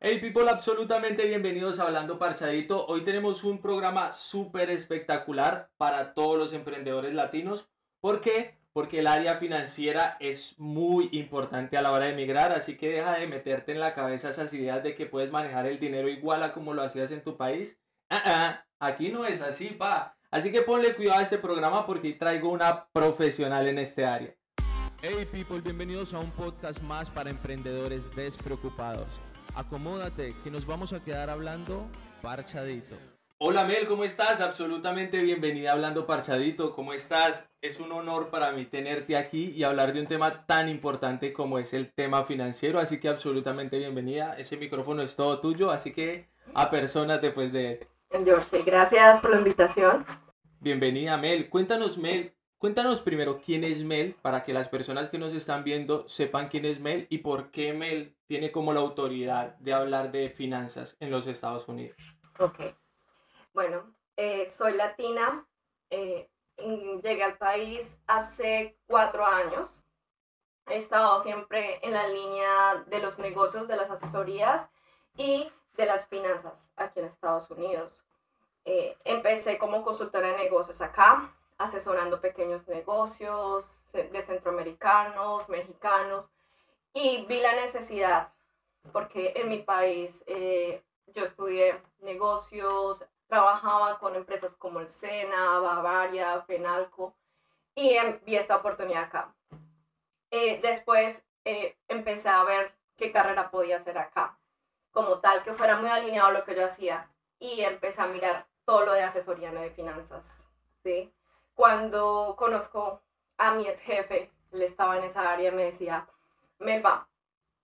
Hey people, absolutamente bienvenidos a Hablando Parchadito. Hoy tenemos un programa súper espectacular para todos los emprendedores latinos. ¿Por qué? Porque el área financiera es muy importante a la hora de emigrar, así que deja de meterte en la cabeza esas ideas de que puedes manejar el dinero igual a como lo hacías en tu país. Ah, ah, aquí no es así, pa. Así que ponle cuidado a este programa porque traigo una profesional en este área. Hey people, bienvenidos a un podcast más para emprendedores despreocupados. Acomódate, que nos vamos a quedar hablando parchadito. Hola Mel, ¿cómo estás? Absolutamente bienvenida a Hablando Parchadito. ¿Cómo estás? Es un honor para mí tenerte aquí y hablar de un tema tan importante como es el tema financiero. Así que absolutamente bienvenida. Ese micrófono es todo tuyo, así que apersónate pues de... George, gracias por la invitación. Bienvenida Mel. Cuéntanos Mel, Cuéntanos primero quién es Mel para que las personas que nos están viendo sepan quién es Mel y por qué Mel tiene como la autoridad de hablar de finanzas en los Estados Unidos. Ok. Bueno, eh, soy latina. eh, llegué al país hace cuatro años. He estado siempre en la línea de los negocios, de las asesorías y de las finanzas aquí en Estados Unidos. Eh, empecé como consultora de negocios acá, asesorando pequeños negocios de centroamericanos, mexicanos, y vi la necesidad, porque en mi país eh, yo estudié negocios, trabajaba con empresas como el Sena, Bavaria, Fenalco, y em- vi esta oportunidad acá. Eh, después eh, empecé a ver qué carrera podía hacer acá, como tal, que fuera muy alineado a lo que yo hacía, y empecé a mirar todo lo de asesoría de finanzas, ¿sí? Cuando conozco a mi ex jefe, él estaba en esa área, me decía, Melba,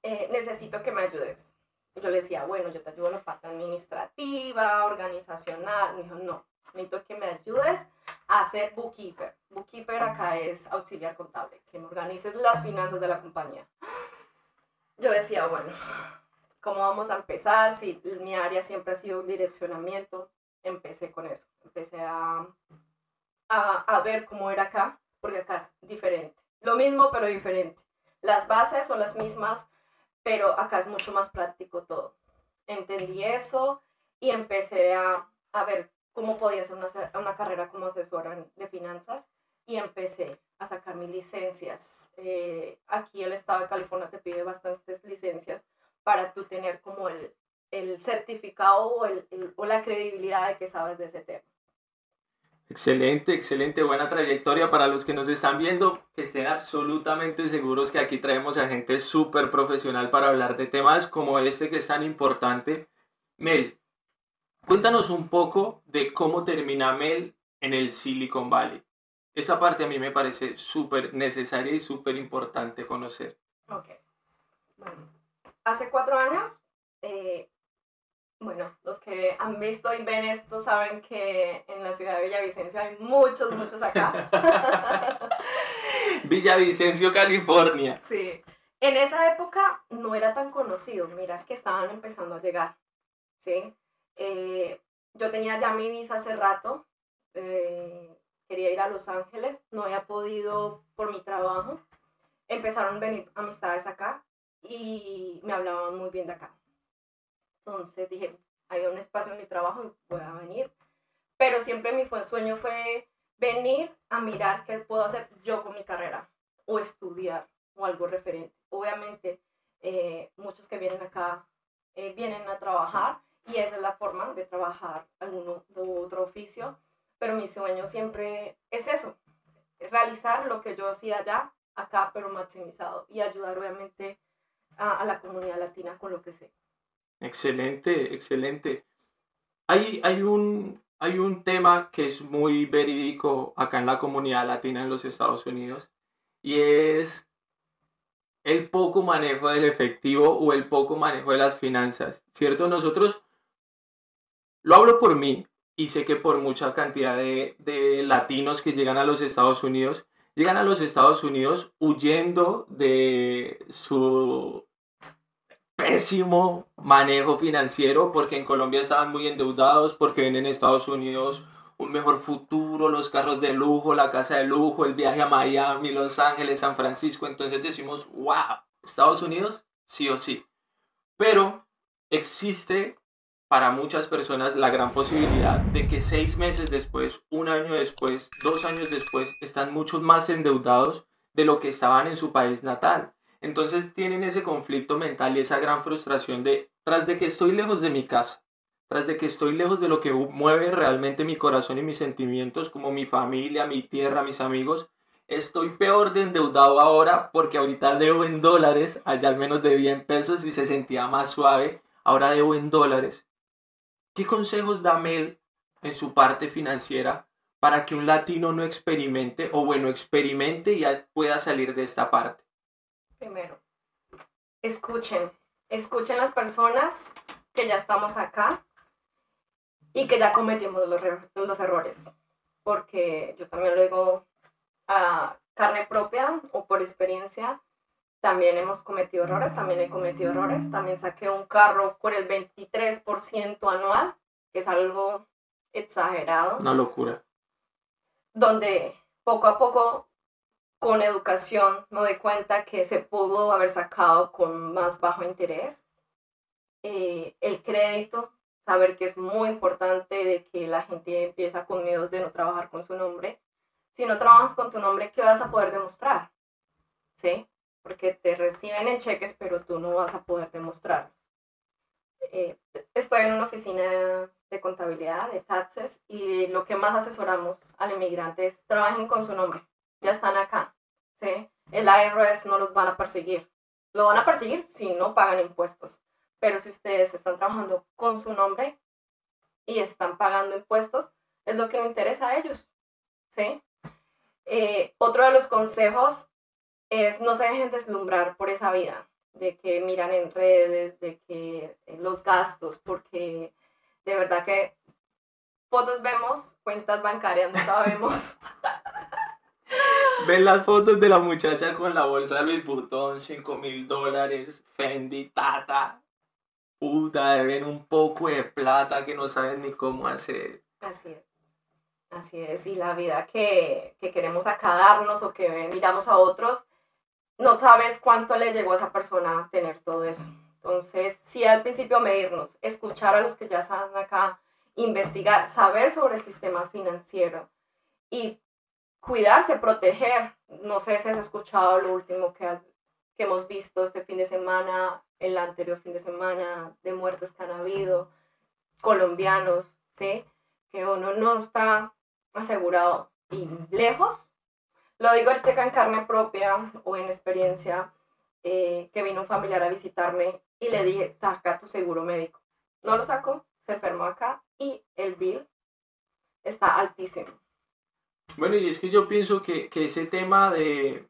eh, necesito que me ayudes. Y yo le decía, bueno, yo te ayudo en la parte administrativa, organizacional. Me dijo, no, necesito que me ayudes a hacer bookkeeper. Bookkeeper acá es auxiliar contable, que me organices las finanzas de la compañía. Yo decía, bueno, ¿cómo vamos a empezar? Si mi área siempre ha sido direccionamiento, empecé con eso. Empecé a, a, ver cómo era acá, porque acá es diferente. Lo mismo, pero diferente. Las bases son las mismas, pero acá es mucho más práctico todo. Entendí eso y empecé a, a ver cómo podía hacer una, una carrera como asesora de finanzas y empecé a sacar mis licencias. Eh, aquí el estado de California te pide bastantes licencias para tú tener como el, el certificado o, el- o la credibilidad de que sabes de ese tema. Excelente, excelente, buena trayectoria para los que nos están viendo, que estén absolutamente seguros que aquí traemos a gente súper profesional para hablar de temas como este que es tan importante. Mel, cuéntanos un poco de cómo termina Mel en el Silicon Valley. Esa parte a mí me parece súper necesaria y súper importante conocer. Ok. Bueno, hace cuatro años, eh, bueno, los que han visto y ven esto saben que en la ciudad de Villavicencio hay muchos, muchos acá. Villavicencio, California. Sí. En esa época no era tan conocido, mira que estaban empezando a llegar, ¿sí? Eh, yo tenía ya mi visa hace rato, eh, quería ir a Los Ángeles, no había podido por mi trabajo. Empezaron a venir amistades acá y me hablaban muy bien de acá. Entonces dije, hay un espacio en mi trabajo y voy a venir. Pero siempre mi sueño fue venir a mirar qué puedo hacer yo con mi carrera o estudiar o algo referente. Obviamente, eh, muchos que vienen acá eh, vienen a trabajar y esa es la forma de trabajar alguno u otro oficio, pero mi sueño siempre es eso, realizar lo que yo hacía allá, acá, pero maximizado y ayudar obviamente a, a la comunidad latina con lo que sé. Excelente, excelente. Hay, hay un, hay un tema que es muy verídico acá en la comunidad latina en los Estados Unidos y es el poco manejo del efectivo o el poco manejo de las finanzas, ¿cierto? Nosotros, lo hablo por mí y sé que por mucha cantidad de, de latinos que llegan a los Estados Unidos, llegan a los Estados Unidos huyendo de su pésimo manejo financiero porque en Colombia estaban muy endeudados, porque ven en Estados Unidos un mejor futuro, los carros de lujo, la casa de lujo, el viaje a Miami, Los Ángeles, San Francisco. Entonces decimos, wow, Estados Unidos, sí o sí. Pero existe para muchas personas la gran posibilidad de que seis meses después, un año después, dos años después, están mucho más endeudados de lo que estaban en su país natal. Entonces tienen ese conflicto mental y esa gran frustración de, tras de que estoy lejos de mi casa, tras de que estoy lejos de lo que mueve realmente mi corazón y mis sentimientos, como mi familia, mi tierra, mis amigos, estoy peor de endeudado ahora porque ahorita debo en dólares, allá al menos debía en pesos y se sentía más suave, ahora debo en dólares. ¿Qué consejos da Mel en su parte financiera para que un latino no experimente, o bueno, experimente y pueda salir de esta parte? Primero, escuchen, escuchen las personas que ya estamos acá y que ya cometimos los, los errores, porque yo también lo digo a carne propia o por experiencia, también hemos cometido errores, también he cometido errores, también saqué un carro con el 23% anual, que es algo exagerado. Una locura. Donde poco a poco, con educación, me doy cuenta que se pudo haber sacado con más bajo interés. Eh, el crédito, saber que es muy importante de que la gente empieza con miedos de no trabajar con su nombre. Si no trabajas con tu nombre, ¿qué vas a poder demostrar? ¿Sí? porque te reciben en cheques, pero tú no vas a poder demostrarlos. Eh, estoy en una oficina de contabilidad, de taxes, y lo que más asesoramos al inmigrante es trabajen con su nombre. Ya están acá. ¿Sí? El IRS no los van a perseguir. Lo van a perseguir si no pagan impuestos. Pero si ustedes están trabajando con su nombre y están pagando impuestos, es lo que le interesa a ellos. ¿sí? Eh, otro de los consejos es no se dejen deslumbrar por esa vida, de que miran en redes, de que eh, los gastos, porque de verdad que fotos vemos, cuentas bancarias no sabemos. Ven las fotos de la muchacha con la bolsa de Louis Vuitton, 5 mil dólares, Fendi, Tata. Puta, deben un poco de plata que no saben ni cómo hacer. Así es. Así es. Y la vida que, que queremos acá darnos o que miramos a otros, no sabes cuánto le llegó a esa persona a tener todo eso. Entonces, sí al principio medirnos, escuchar a los que ya están acá, investigar, saber sobre el sistema financiero y cuidarse, proteger. No sé si has escuchado lo último que, que hemos visto este fin de semana, el anterior fin de semana, de muertes que han habido, colombianos, ¿sí? Que uno no está asegurado y lejos lo digo ahorita en carne propia o en experiencia, eh, que vino un familiar a visitarme y le dije, saca tu seguro médico. No lo sacó, se enfermó acá y el bill está altísimo. Bueno, y es que yo pienso que, que ese tema de,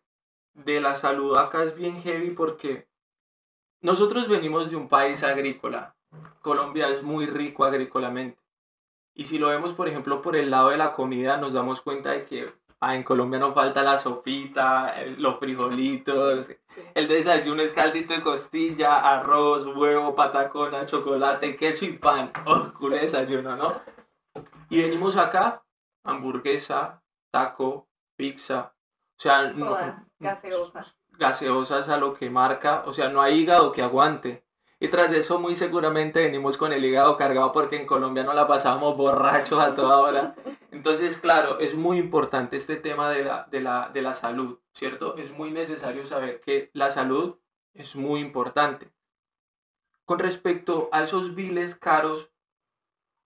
de la salud acá es bien heavy porque nosotros venimos de un país agrícola. Colombia es muy rico agrícolamente. Y si lo vemos, por ejemplo, por el lado de la comida, nos damos cuenta de que Ah, en Colombia no falta la sopita, los frijolitos, el desayuno es caldito de costilla, arroz, huevo, patacona, chocolate, queso y pan. Oh, culo desayuno, ¿no? Y venimos acá, hamburguesa, taco, pizza. O sea, gaseosas. Gaseosas a lo que marca, o sea, no hay hígado que aguante. Y tras de eso muy seguramente venimos con el hígado cargado porque en Colombia no la pasábamos borrachos a toda hora. Entonces, claro, es muy importante este tema de la, de la, de la salud, ¿cierto? Es muy necesario saber que la salud es muy importante. Con respecto a esos biles caros,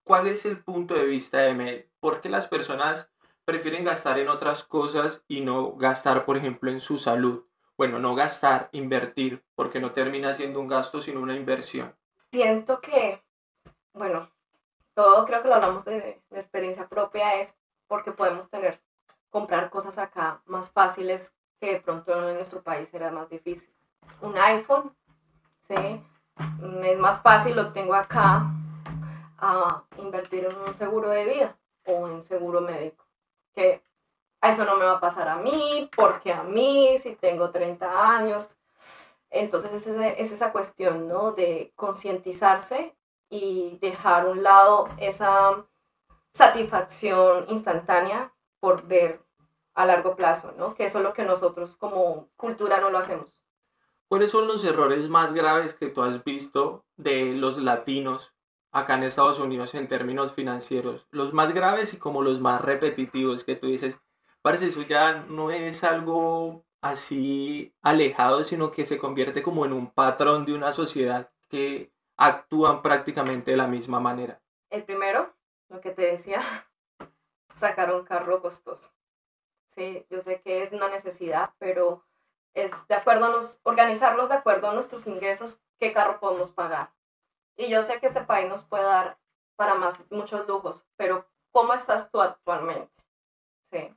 ¿cuál es el punto de vista de Mel? ¿Por qué las personas prefieren gastar en otras cosas y no gastar, por ejemplo, en su salud? Bueno, no gastar, invertir, porque no termina siendo un gasto, sino una inversión. Siento que, bueno, todo creo que lo hablamos de, experiencia propia, es porque podemos tener, comprar cosas acá más fáciles que de pronto en nuestro país era más difícil. Un iPhone, ¿sí? Es más fácil, lo tengo acá, a invertir en un seguro de vida o en un seguro médico. Que eso no me va a pasar a mí, porque a mí, si tengo 30 años. Entonces es, es esa cuestión, ¿no? De concientizarse y dejar un lado esa satisfacción instantánea por ver a largo plazo, ¿no? Que eso es lo que nosotros como cultura no lo hacemos. ¿Cuáles son los errores más graves que tú has visto de los latinos acá en Estados Unidos en términos financieros? Los más graves y como los más repetitivos que tú dices, parece eso ya no es algo así alejado, sino que se convierte como en un patrón de una sociedad que actúan prácticamente de la misma manera. El primero, lo que te decía, sacar un carro costoso. Sí, yo sé que es una necesidad, pero es de acuerdo a nos, organizarlos de acuerdo a nuestros ingresos, qué carro podemos pagar. Y yo sé que este país nos puede dar para más muchos lujos, pero ¿cómo estás tú actualmente? Sí.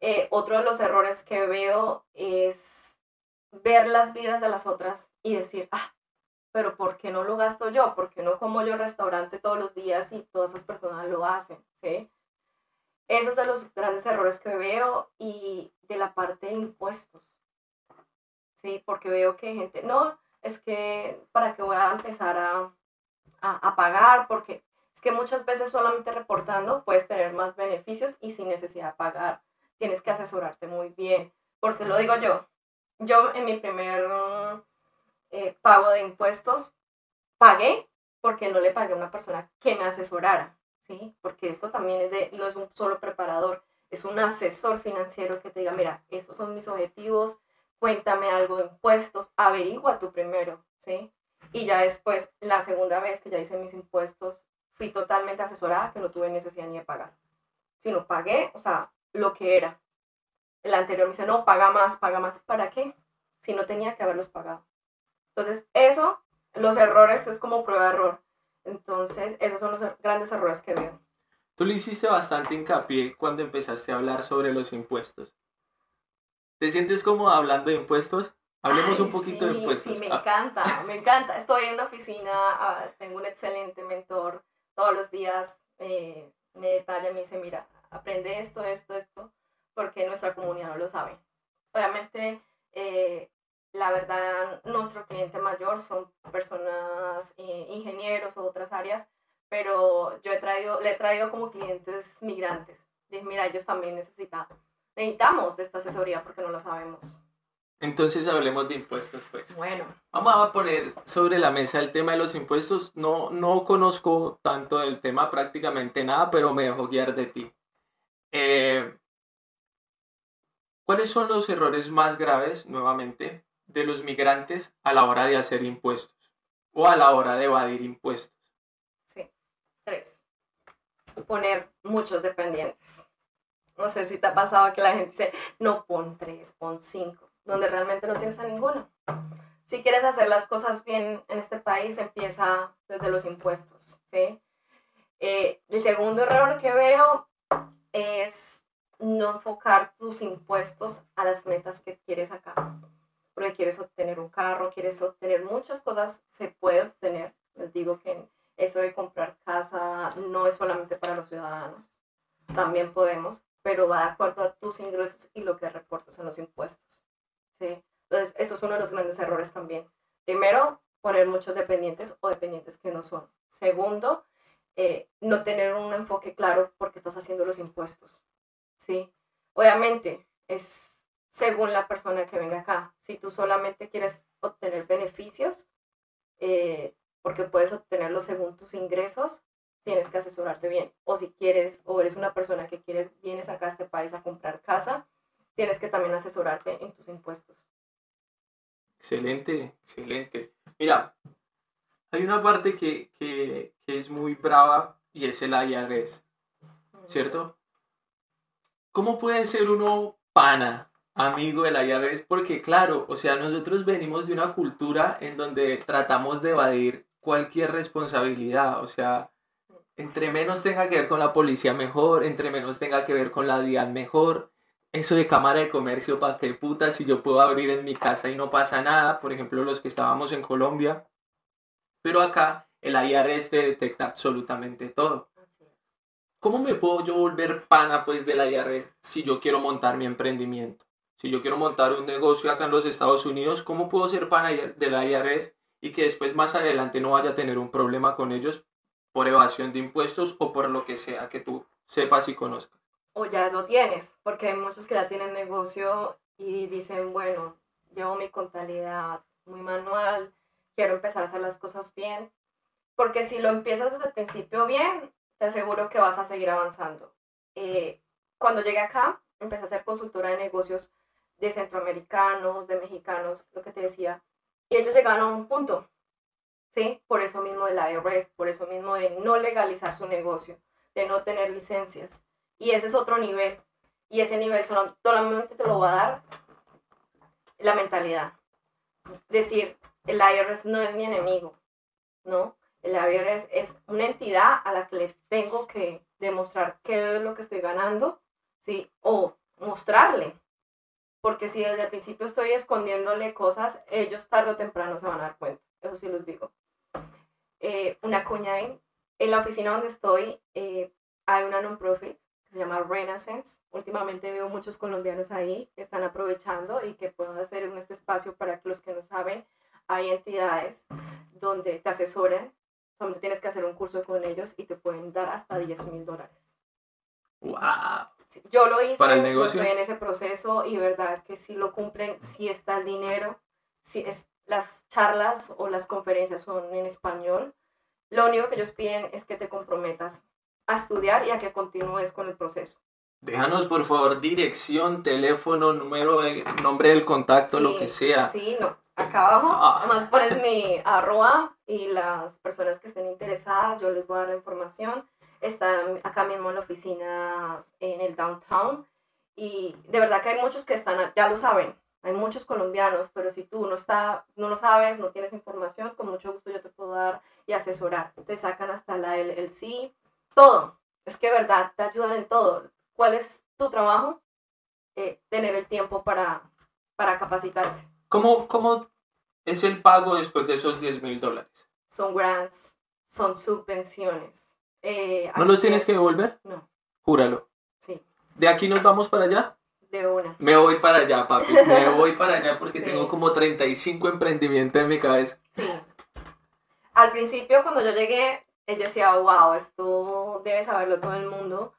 Eh, otro de los errores que veo es ver las vidas de las otras y decir, ah, pero ¿por qué no lo gasto yo? ¿Por qué no como yo restaurante todos los días y todas esas personas lo hacen? ¿sí? Esos son los grandes errores que veo y de la parte de impuestos. Sí, porque veo que gente, no, es que para qué voy a empezar a, a, a pagar, porque es que muchas veces solamente reportando puedes tener más beneficios y sin necesidad de pagar tienes que asesorarte muy bien, porque lo digo yo, yo en mi primer eh, pago de impuestos pagué porque no le pagué a una persona que me asesorara, ¿sí? Porque esto también es de, no es un solo preparador, es un asesor financiero que te diga, mira, estos son mis objetivos, cuéntame algo de impuestos, averigua tú primero, ¿sí? Y ya después, la segunda vez que ya hice mis impuestos, fui totalmente asesorada que no tuve necesidad ni de pagar. Sino pagué, o sea, lo que era. El anterior me dice, no, paga más, paga más. ¿Para qué? Si no tenía que haberlos pagado. Entonces, eso, los errores es como prueba-error. Entonces, esos son los grandes errores que veo. Tú le hiciste bastante hincapié cuando empezaste a hablar sobre los impuestos. ¿Te sientes como hablando de impuestos? Hablemos un poquito de impuestos. Sí, me encanta, me encanta. Estoy en la oficina, ah, tengo un excelente mentor. Todos los días eh, me detalla, me dice, mira, aprende esto, esto, esto, porque nuestra comunidad no lo sabe. Obviamente, eh, la verdad, nuestro cliente mayor son personas eh, ingenieros o otras áreas, pero yo he traído, le he traído como clientes migrantes. Dije, mira, ellos también necesitan, necesitamos de esta asesoría porque no lo sabemos. Entonces hablemos de impuestos, pues. Bueno. Vamos a poner sobre la mesa el tema de los impuestos. No, no conozco tanto del tema, prácticamente nada, pero me dejo guiar de ti. Eh, ¿Cuáles son los errores más graves, nuevamente, de los migrantes a la hora de hacer impuestos o a la hora de evadir impuestos? Sí, tres. Poner muchos dependientes. No sé si te ha pasado que la gente dice, no, pon tres, pon cinco, donde realmente no tienes a ninguno. Si quieres hacer las cosas bien en este país, empieza desde los impuestos, ¿sí? Eh, el segundo error que veo es no enfocar tus impuestos a las metas que quieres acá. Porque quieres obtener un carro, quieres obtener muchas cosas, se puede obtener. Les digo que eso de comprar casa no es solamente para los ciudadanos, también podemos, pero va de acuerdo a tus ingresos y lo que reportas en los impuestos. ¿sí? Entonces, eso es uno de los grandes errores también. Primero, poner muchos dependientes o dependientes que no son. Segundo, eh, no tener un enfoque claro porque estás haciendo los impuestos. ¿sí? Obviamente es según la persona que venga acá. Si tú solamente quieres obtener beneficios, eh, porque puedes obtenerlos según tus ingresos, tienes que asesorarte bien. O si quieres, o eres una persona que quieres, vienes acá a este país a comprar casa, tienes que también asesorarte en tus impuestos. Excelente, excelente. Mira, hay una parte que, que, que es muy brava y es el IRS, ¿cierto? ¿Cómo puede ser uno pana, amigo del IRS? Porque claro, o sea, nosotros venimos de una cultura en donde tratamos de evadir cualquier responsabilidad, o sea, entre menos tenga que ver con la policía mejor, entre menos tenga que ver con la DIAN mejor, eso de cámara de comercio, ¿para qué puta? Si yo puedo abrir en mi casa y no pasa nada, por ejemplo, los que estábamos en Colombia, pero acá el IRS te detecta absolutamente todo. ¿Cómo me puedo yo volver pana pues de la IRS si yo quiero montar mi emprendimiento? Si yo quiero montar un negocio acá en los Estados Unidos, ¿cómo puedo ser pana de la IRS y que después más adelante no vaya a tener un problema con ellos por evasión de impuestos o por lo que sea que tú sepas y conozcas? O ya lo tienes, porque hay muchos que ya tienen negocio y dicen, bueno, llevo mi contabilidad muy manual, quiero empezar a hacer las cosas bien, porque si lo empiezas desde el principio bien, te aseguro que vas a seguir avanzando. Eh, cuando llegué acá, empecé a ser consultora de negocios de centroamericanos, de mexicanos, lo que te decía, y ellos llegaron a un punto, ¿sí? Por eso mismo de la IRS, por eso mismo de no legalizar su negocio, de no tener licencias. Y ese es otro nivel. Y ese nivel solamente se lo va a dar la mentalidad. Decir, el IRS no es mi enemigo, ¿no? El IRS es una entidad a la que le tengo que demostrar qué es lo que estoy ganando, ¿sí? O mostrarle. Porque si desde el principio estoy escondiéndole cosas, ellos tarde o temprano se van a dar cuenta. Eso sí los digo. Eh, una cuña en, la oficina donde estoy, eh, hay una non-profit que se llama Renaissance. Últimamente veo muchos colombianos ahí que están aprovechando y que pueden hacer en este espacio para que los que no saben, hay entidades donde te asesoran donde tienes que hacer un curso con ellos y te pueden dar hasta 10 mil dólares. ¡Wow! Yo lo hice, ¿Para el negocio? estoy en ese proceso y verdad que si lo cumplen, si está el dinero, si es, las charlas o las conferencias son en español, lo único que ellos piden es que te comprometas a estudiar y a que continúes con el proceso. Déjanos por favor dirección, teléfono, número, nombre del contacto, lo que sea. Sí, no, acá abajo. Ah. Además pones mi arroba y las personas que estén interesadas, yo les voy a dar la información. Están acá mismo en la oficina en el downtown. Y de verdad que hay muchos que están, ya lo saben, hay muchos colombianos, pero si tú no, está, no lo sabes, no tienes información, con mucho gusto yo te puedo dar y asesorar. Te sacan hasta la, el, el sí, todo. Es que verdad te ayudan en todo. ¿Cuál es tu trabajo? Eh, tener el tiempo para, para capacitarte. ¿Cómo, ¿Cómo es el pago después de esos 10 mil dólares? Son grants, son subvenciones. Eh, ¿No los tienes que devolver? No. Júralo. Sí. ¿De aquí nos vamos para allá? De una. Me voy para allá, papi. Me voy para allá porque tengo como 35 emprendimientos en mi cabeza. Sí. Al principio, cuando yo llegué, yo decía, wow, esto debe saberlo todo el mundo.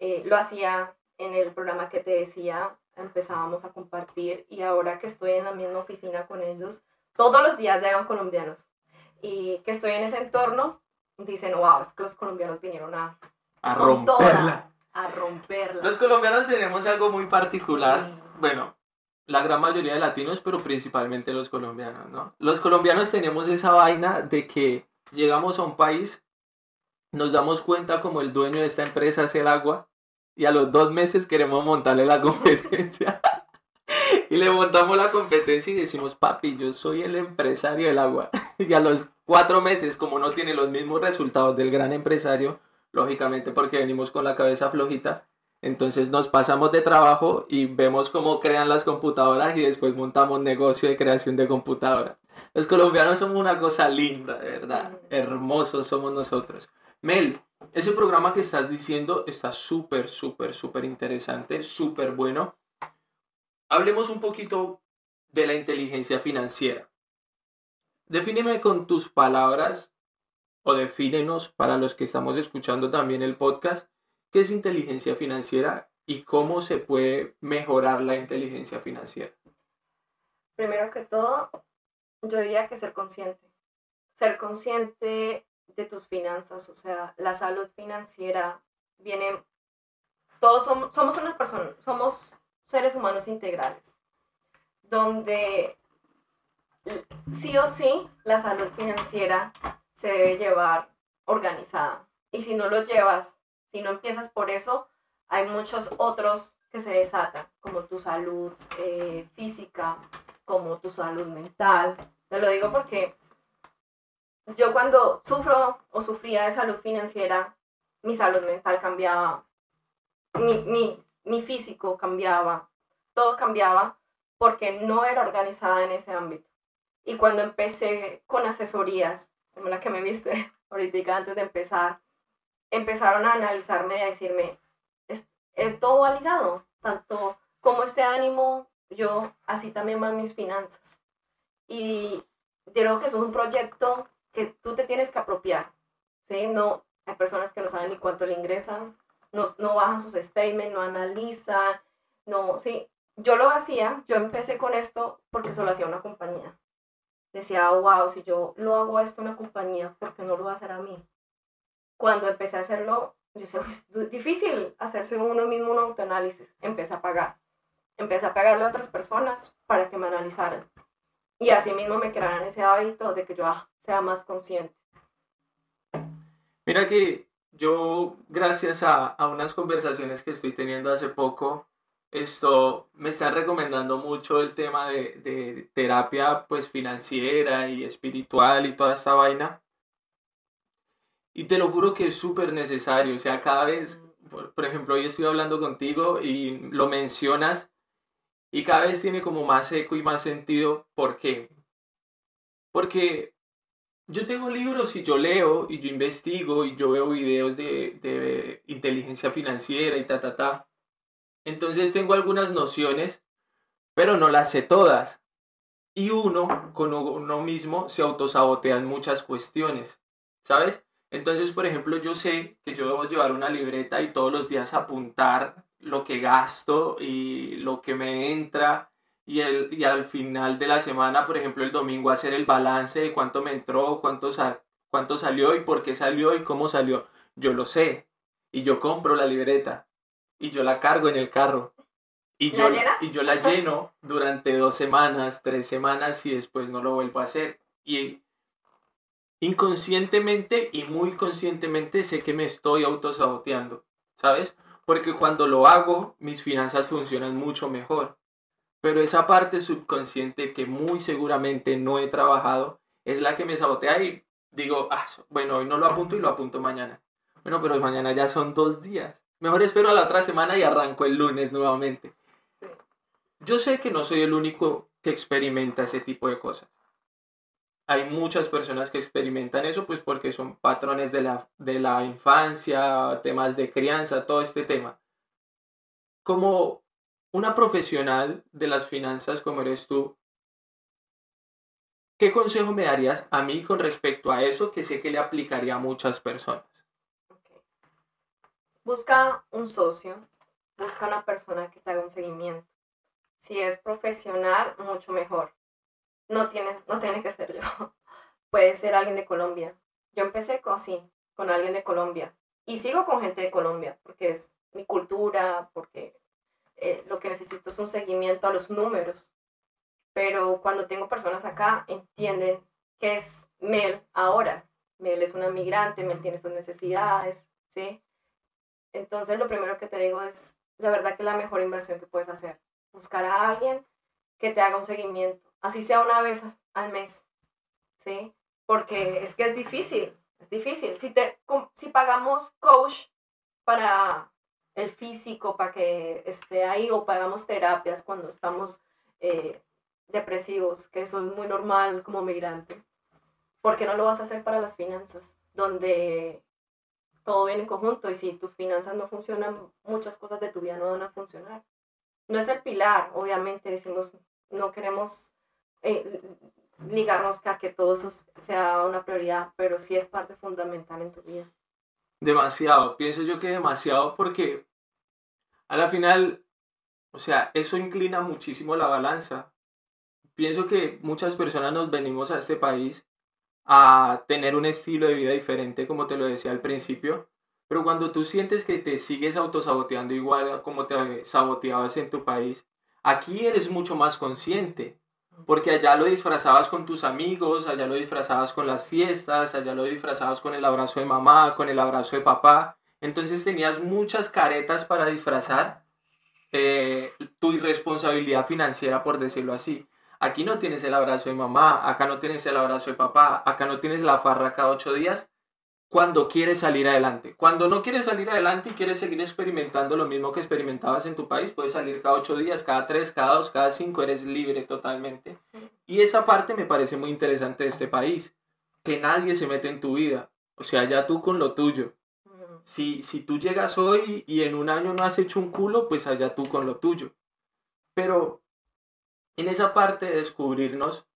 Eh, lo hacía en el programa que te decía, empezábamos a compartir y ahora que estoy en la misma oficina con ellos, todos los días llegan colombianos y que estoy en ese entorno, dicen, wow, es que los colombianos vinieron a, a romperla. A romperla. Los colombianos tenemos algo muy particular, bueno, la gran mayoría de latinos, pero principalmente los colombianos, ¿no? Los colombianos tenemos esa vaina de que llegamos a un país, nos damos cuenta como el dueño de esta empresa es el agua y a los dos meses queremos montarle la competencia. y le montamos la competencia y decimos, papi, yo soy el empresario del agua. y a los cuatro meses, como no tiene los mismos resultados del gran empresario, lógicamente porque venimos con la cabeza flojita, entonces nos pasamos de trabajo y vemos cómo crean las computadoras y después montamos negocio de creación de computadoras. Los colombianos somos una cosa linda, de verdad. Hermosos somos nosotros. Mel, ese programa que estás diciendo está súper, súper, súper interesante, súper bueno. Hablemos un poquito de la inteligencia financiera. Defíneme con tus palabras o defínenos para los que estamos escuchando también el podcast, qué es inteligencia financiera y cómo se puede mejorar la inteligencia financiera. Primero que todo, yo diría que ser consciente. Ser consciente de tus finanzas, o sea, la salud financiera viene, todos somos, somos unas somos seres humanos integrales, donde sí o sí la salud financiera se debe llevar organizada. Y si no lo llevas, si no empiezas por eso, hay muchos otros que se desatan, como tu salud eh, física, como tu salud mental. Te lo digo porque yo cuando sufro o sufría de salud financiera, mi salud mental cambiaba, mi, físico cambiaba, todo cambiaba porque no era organizada en ese ámbito. Y cuando empecé con asesorías, como la que me viste ahorita antes de empezar, empezaron a analizarme y a decirme, es, todo va ligado, tanto como este ánimo, yo, así también van mis finanzas. Y creo que es un proyecto que tú te tienes que apropiar, ¿sí? No, hay personas que no saben ni cuánto le ingresan, no, no bajan sus statements, no analizan, no, sí, yo lo hacía, yo empecé con esto porque solo hacía una compañía. Decía, wow, si yo lo hago esto una compañía, ¿por qué no lo va a hacer a mí? Cuando empecé a hacerlo, yo decía, es difícil hacerse uno mismo un autoanálisis. Empecé a pagar. Empecé a pagarle a otras personas para que me analizaran. Y así mismo me crearan ese hábito de que yo ah, sea más consciente. Mira que yo, gracias a, a unas conversaciones que estoy teniendo hace poco, esto me están recomendando mucho el tema de, de, terapia pues financiera y espiritual y toda esta vaina. Y te lo juro que es súper necesario. O sea, cada vez, por, por, ejemplo, hoy estoy hablando contigo y lo mencionas y cada vez tiene como más eco y más sentido. ¿Por qué? Porque yo tengo libros y yo leo y yo investigo y yo veo videos de, de inteligencia financiera y ta, ta, ta. Entonces tengo algunas nociones, pero no las sé todas. Y uno con uno mismo se autosabotea en muchas cuestiones, ¿sabes? Entonces, por ejemplo, yo sé que yo debo llevar una libreta y todos los días apuntar lo que gasto y lo que me entra y, el, y al final de la semana, por ejemplo, el domingo hacer el balance de cuánto me entró, cuánto salió y por qué salió y cómo salió. Yo lo sé y yo compro la libreta y yo la cargo en el carro. Y yo, y yo la lleno durante dos semanas, tres semanas y después no lo vuelvo a hacer. Y inconscientemente y muy conscientemente sé que me estoy autosaboteando, ¿sabes? Porque cuando lo hago, mis finanzas funcionan mucho mejor. Pero esa parte subconsciente que muy seguramente no he trabajado es la que me sabotea y digo, ah, bueno, hoy no lo apunto y lo apunto mañana. Bueno, pero mañana ya son dos días. Mejor espero a la otra semana y arranco el lunes nuevamente. Yo sé que no soy el único que experimenta ese tipo de cosas. Hay muchas personas que experimentan eso, pues porque son patrones de la, de la infancia, temas de crianza, todo este tema. Como una profesional de las finanzas como eres tú, ¿qué consejo me darías a mí con respecto a eso que sé que le aplicaría a muchas personas? Busca un socio, busca una persona que te haga un seguimiento. Si es profesional, mucho mejor. No tiene, no tiene que ser yo. Puede ser alguien de Colombia. Yo empecé con, así, con alguien de Colombia. Y sigo con gente de Colombia, porque es mi cultura, porque eh, lo que necesito es un seguimiento a los números. Pero cuando tengo personas acá, entienden que es Mel ahora. Mel es una migrante, Mel tiene estas necesidades, ¿sí? Entonces, lo primero que te digo es, la verdad que la mejor inversión que puedes hacer, buscar a alguien que te haga un seguimiento, así sea una vez al mes, ¿sí? Porque es que es difícil, es difícil. Si, te, si pagamos coach para el físico, para que esté ahí, o pagamos terapias cuando estamos eh, depresivos, que eso es muy normal como migrante, ¿por qué no lo vas a hacer para las finanzas? Donde todo viene en conjunto y si tus finanzas no funcionan, muchas cosas de tu vida no van a funcionar. No es el pilar, obviamente, decimos, no queremos eh, ligarnos a que todo eso sea una prioridad, pero sí es parte fundamental en tu vida. Demasiado, pienso yo que demasiado porque a la final, o sea, eso inclina muchísimo la balanza. Pienso que muchas personas nos venimos a este país a tener un estilo de vida diferente, como te lo decía al principio. Pero cuando tú sientes que te sigues autosaboteando igual como te saboteabas en tu país, aquí eres mucho más consciente. Porque allá lo disfrazabas con tus amigos, allá lo disfrazabas con las fiestas, allá lo disfrazabas con el abrazo de mamá, con el abrazo de papá. Entonces tenías muchas caretas para disfrazar eh, tu irresponsabilidad financiera, por decirlo así. Aquí no tienes el abrazo de mamá, acá no tienes el abrazo de papá, acá no tienes la farra cada ocho días cuando quieres salir adelante. Cuando no quieres salir adelante y quieres seguir experimentando lo mismo que experimentabas en tu país, puedes salir cada ocho días, cada tres, cada dos, cada cinco, eres libre totalmente. Y esa parte me parece muy interesante de este país, que nadie se mete en tu vida, o sea, ya tú con lo tuyo. Si, si tú llegas hoy y en un año no has hecho un culo, pues allá tú con lo tuyo. Pero en esa parte de descubrirnos,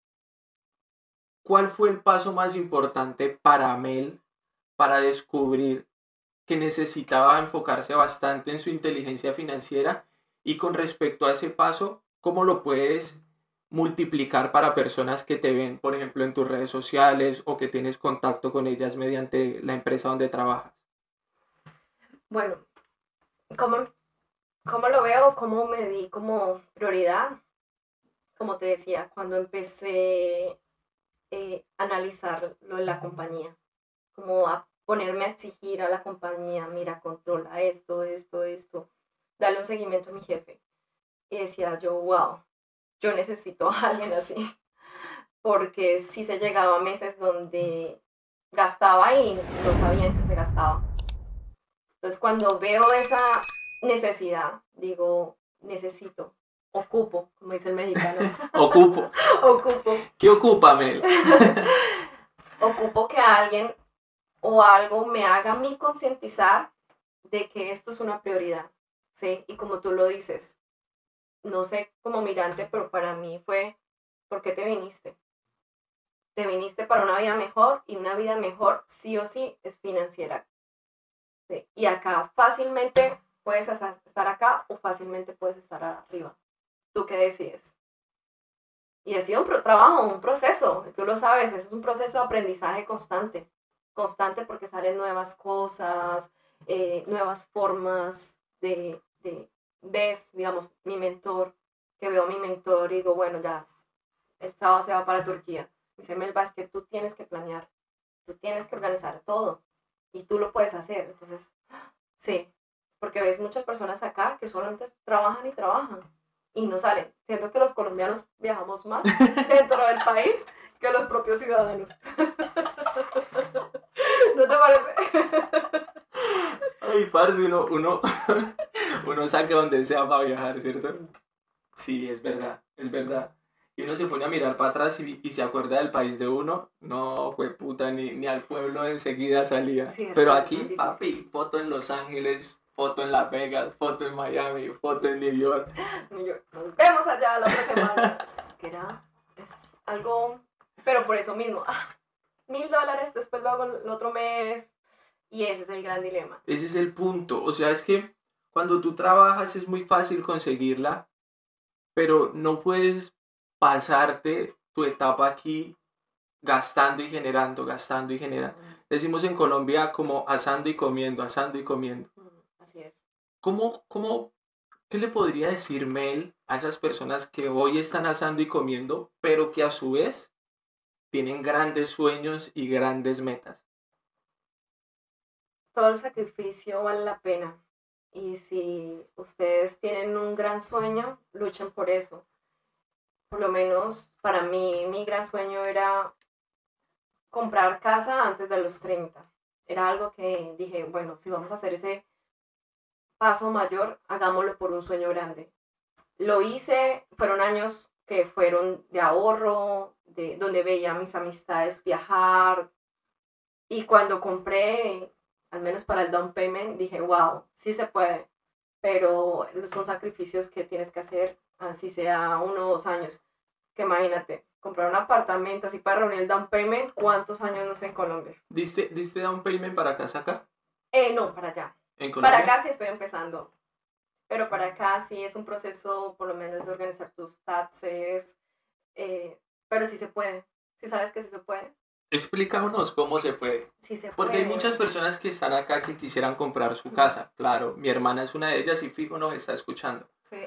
¿cuál fue el paso más importante para Mel para descubrir que necesitaba enfocarse bastante en su inteligencia financiera Y con respecto a ese paso, ¿cómo lo puedes multiplicar para personas que te ven, por ejemplo, en tus redes sociales o que tienes contacto con ellas mediante la empresa donde trabajas? Bueno, ¿cómo, cómo lo veo? ¿Cómo me di como prioridad? Como te decía, cuando empecé eh, a analizar lo de la compañía, como a ponerme a exigir a la compañía, mira, controla esto, esto, esto, darle un seguimiento a mi jefe. Y decía yo, wow, yo necesito a alguien así, porque si se llegaba a meses donde gastaba y no sabían que se gastaba. Entonces cuando veo esa necesidad, digo, necesito, ocupo, como dice el mexicano. ocupo. ocupo. ¿Qué ocupa, Mel? ocupo que alguien o algo me haga a mí concientizar de que esto es una prioridad, ¿sí? Y como tú lo dices, no sé como mirante, pero para mí fue, ¿por qué te viniste? Te viniste para una vida mejor y una vida mejor sí o sí es financiera. Y acá fácilmente puedes estar acá o fácilmente puedes estar arriba. ¿Tú qué decides? Y ha sido un trabajo, un proceso, tú lo sabes, eso es un proceso de aprendizaje constante, constante porque salen nuevas cosas, eh, nuevas formas de, de, ves, digamos, mi mentor, que veo a mi mentor y digo, bueno, ya, el sábado se va para Turquía. Dice Melba, es que tú tienes que planear, tú tienes que organizar todo y tú lo puedes hacer. Entonces, sí, porque ves muchas personas acá que solamente trabajan y trabajan y no salen. Siento que los colombianos viajamos más dentro del país que los propios ciudadanos. ¿No te parece? Ay, parce, uno, uno, uno saca donde sea para viajar, ¿cierto? Sí, es verdad, es verdad. Y uno se pone a mirar para atrás y, y se acuerda del país de uno. No, fue puta, ni, ni al pueblo enseguida salía. Pero aquí, papi, foto en Los Ángeles, foto en Las Vegas, foto en Miami, foto en New York. Nos vemos allá la otra semana. es que era, es algo, pero por eso mismo, ah, mil dólares, después lo hago el otro mes. Y ese es el gran dilema. Ese es el punto. O sea, es que cuando tú trabajas es muy fácil conseguirla, pero no puedes pasarte tu etapa aquí gastando y generando, gastando y generando. Decimos en Colombia como asando y comiendo, asando y comiendo. ¿Cómo, cómo, qué le podría decir Mel a esas personas que hoy están asando y comiendo, pero que a su vez tienen grandes sueños y grandes metas? Todo el sacrificio vale la pena. Y si ustedes tienen un gran sueño, luchen por eso. Por lo menos para mí, mi gran sueño era comprar casa antes de los 30. Era algo que dije, bueno, si vamos a hacer ese paso mayor, hagámoslo por un sueño grande. Lo hice, fueron años que fueron de ahorro, de donde veía a mis amistades viajar. Y cuando compré al menos para el down payment, dije, wow, sí se puede, pero son sacrificios que tienes que hacer, así sea uno o dos años. Que imagínate, comprar un apartamento así para reunir el down payment, ¿cuántos años no sé en Colombia? ¿Diste, ¿Diste down payment para casa acá? Eh, no, para allá. ¿En Colombia? Para acá sí estoy empezando. Pero para acá sí es un proceso, por lo menos, de organizar tus taxes. Eh, pero sí se puede. Sí sabes que sí se puede. Explícanos cómo se puede. Sí se Porque hay muchas personas que están acá que quisieran comprar su casa. Claro, mi hermana es una de ellas y fijo nos está escuchando. Sí.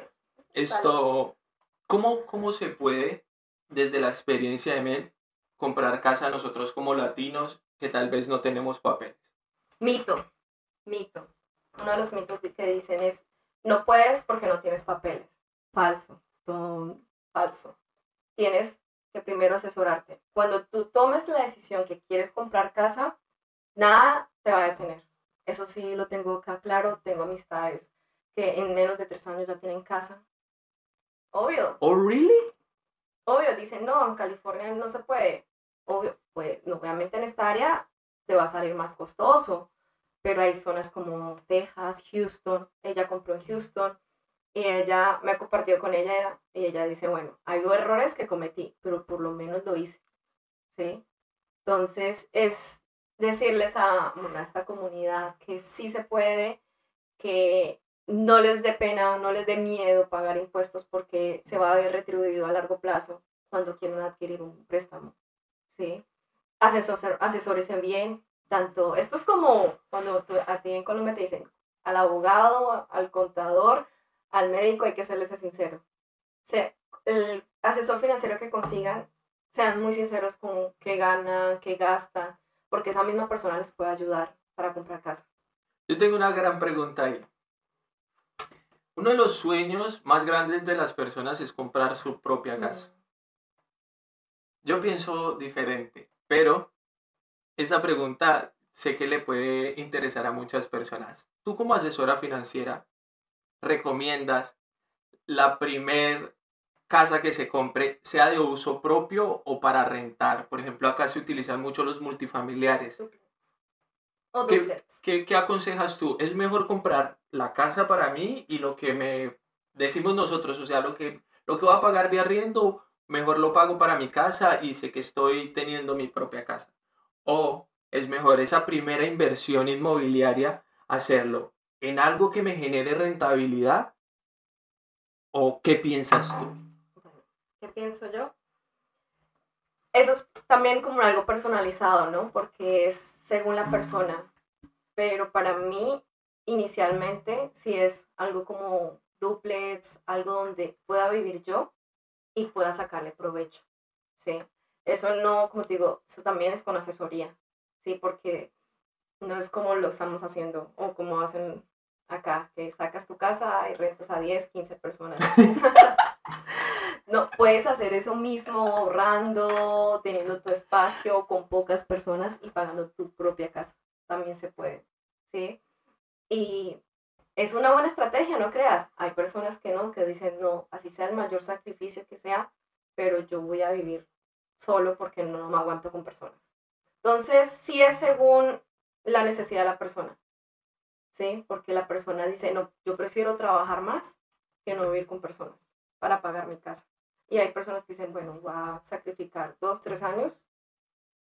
Esto, ¿cómo, ¿cómo se puede, desde la experiencia de Mel, comprar casa nosotros como latinos que tal vez no tenemos papeles? Mito, mito. Uno de los mitos que dicen es, no puedes porque no tienes papeles. Falso, falso. Tienes que primero asesorarte. Cuando tú tomes la decisión que quieres comprar casa, nada te va a detener. Eso sí lo tengo acá claro. Tengo amistades que en menos de tres años ya tienen casa. Obvio. ¿Oh, really? Obvio, dicen, no, en California no se puede. Obvio, pues obviamente en esta área te va a salir más costoso, pero hay zonas como Texas, Houston. Ella compró en Houston y ella me ha compartido con ella y ella dice, bueno, hay errores que cometí, pero por lo menos lo hice. ¿Sí? Entonces es decirles a, a esta comunidad que sí se puede, que no les dé pena, no les dé miedo pagar impuestos porque se va a ver retribuido a largo plazo cuando quieran adquirir un préstamo. ¿sí? Asesor, asesores en bien, tanto, esto es como cuando a ti en Colombia te dicen al abogado, al contador, al médico, hay que serles sincero. sea, el asesor financiero que consigan, sean muy sinceros con qué gana, qué gasta, porque esa misma persona les puede ayudar para comprar casa. Yo tengo una gran pregunta ahí. Uno de los sueños más grandes de las personas es comprar su propia mm. casa. Yo pienso diferente, pero esa pregunta sé que le puede interesar a muchas personas. Tú como asesora financiera, ¿recomiendas la primer casa que se compre sea de uso propio o para rentar? Por ejemplo, acá se utilizan mucho los multifamiliares. O ¿Qué, ¿qué, ¿Qué aconsejas tú? ¿Es mejor comprar la casa para mí y lo que me decimos nosotros, o sea, lo que, lo que voy a pagar de arriendo, mejor lo pago para mi casa y sé que estoy teniendo mi propia casa? ¿O es mejor esa primera inversión inmobiliaria hacerlo en algo que me genere rentabilidad? ¿O qué piensas tú? ¿Qué pienso yo? Eso es también como algo personalizado, ¿no? Porque es según la persona. Pero para mí, inicialmente, si es algo como duplex, algo donde pueda vivir yo y pueda sacarle provecho. ¿sí? Eso no, como te digo, eso también es con asesoría, ¿sí? Porque no es como lo estamos haciendo o como hacen acá, que sacas tu casa y rentas a 10, 15 personas. no, puedes hacer eso mismo ahorrando, teniendo tu espacio con pocas personas y pagando tu propia casa. También se puede, ¿sí? Y es una buena estrategia, no creas. Hay personas que no, que dicen, no, así sea el mayor sacrificio que sea, pero yo voy a vivir solo porque no me aguanto con personas. Entonces, sí es según la necesidad de la persona, ¿sí? Porque la persona dice, no, yo prefiero trabajar más que no vivir con personas para pagar mi casa. Y hay personas que dicen, bueno, voy a sacrificar dos, tres años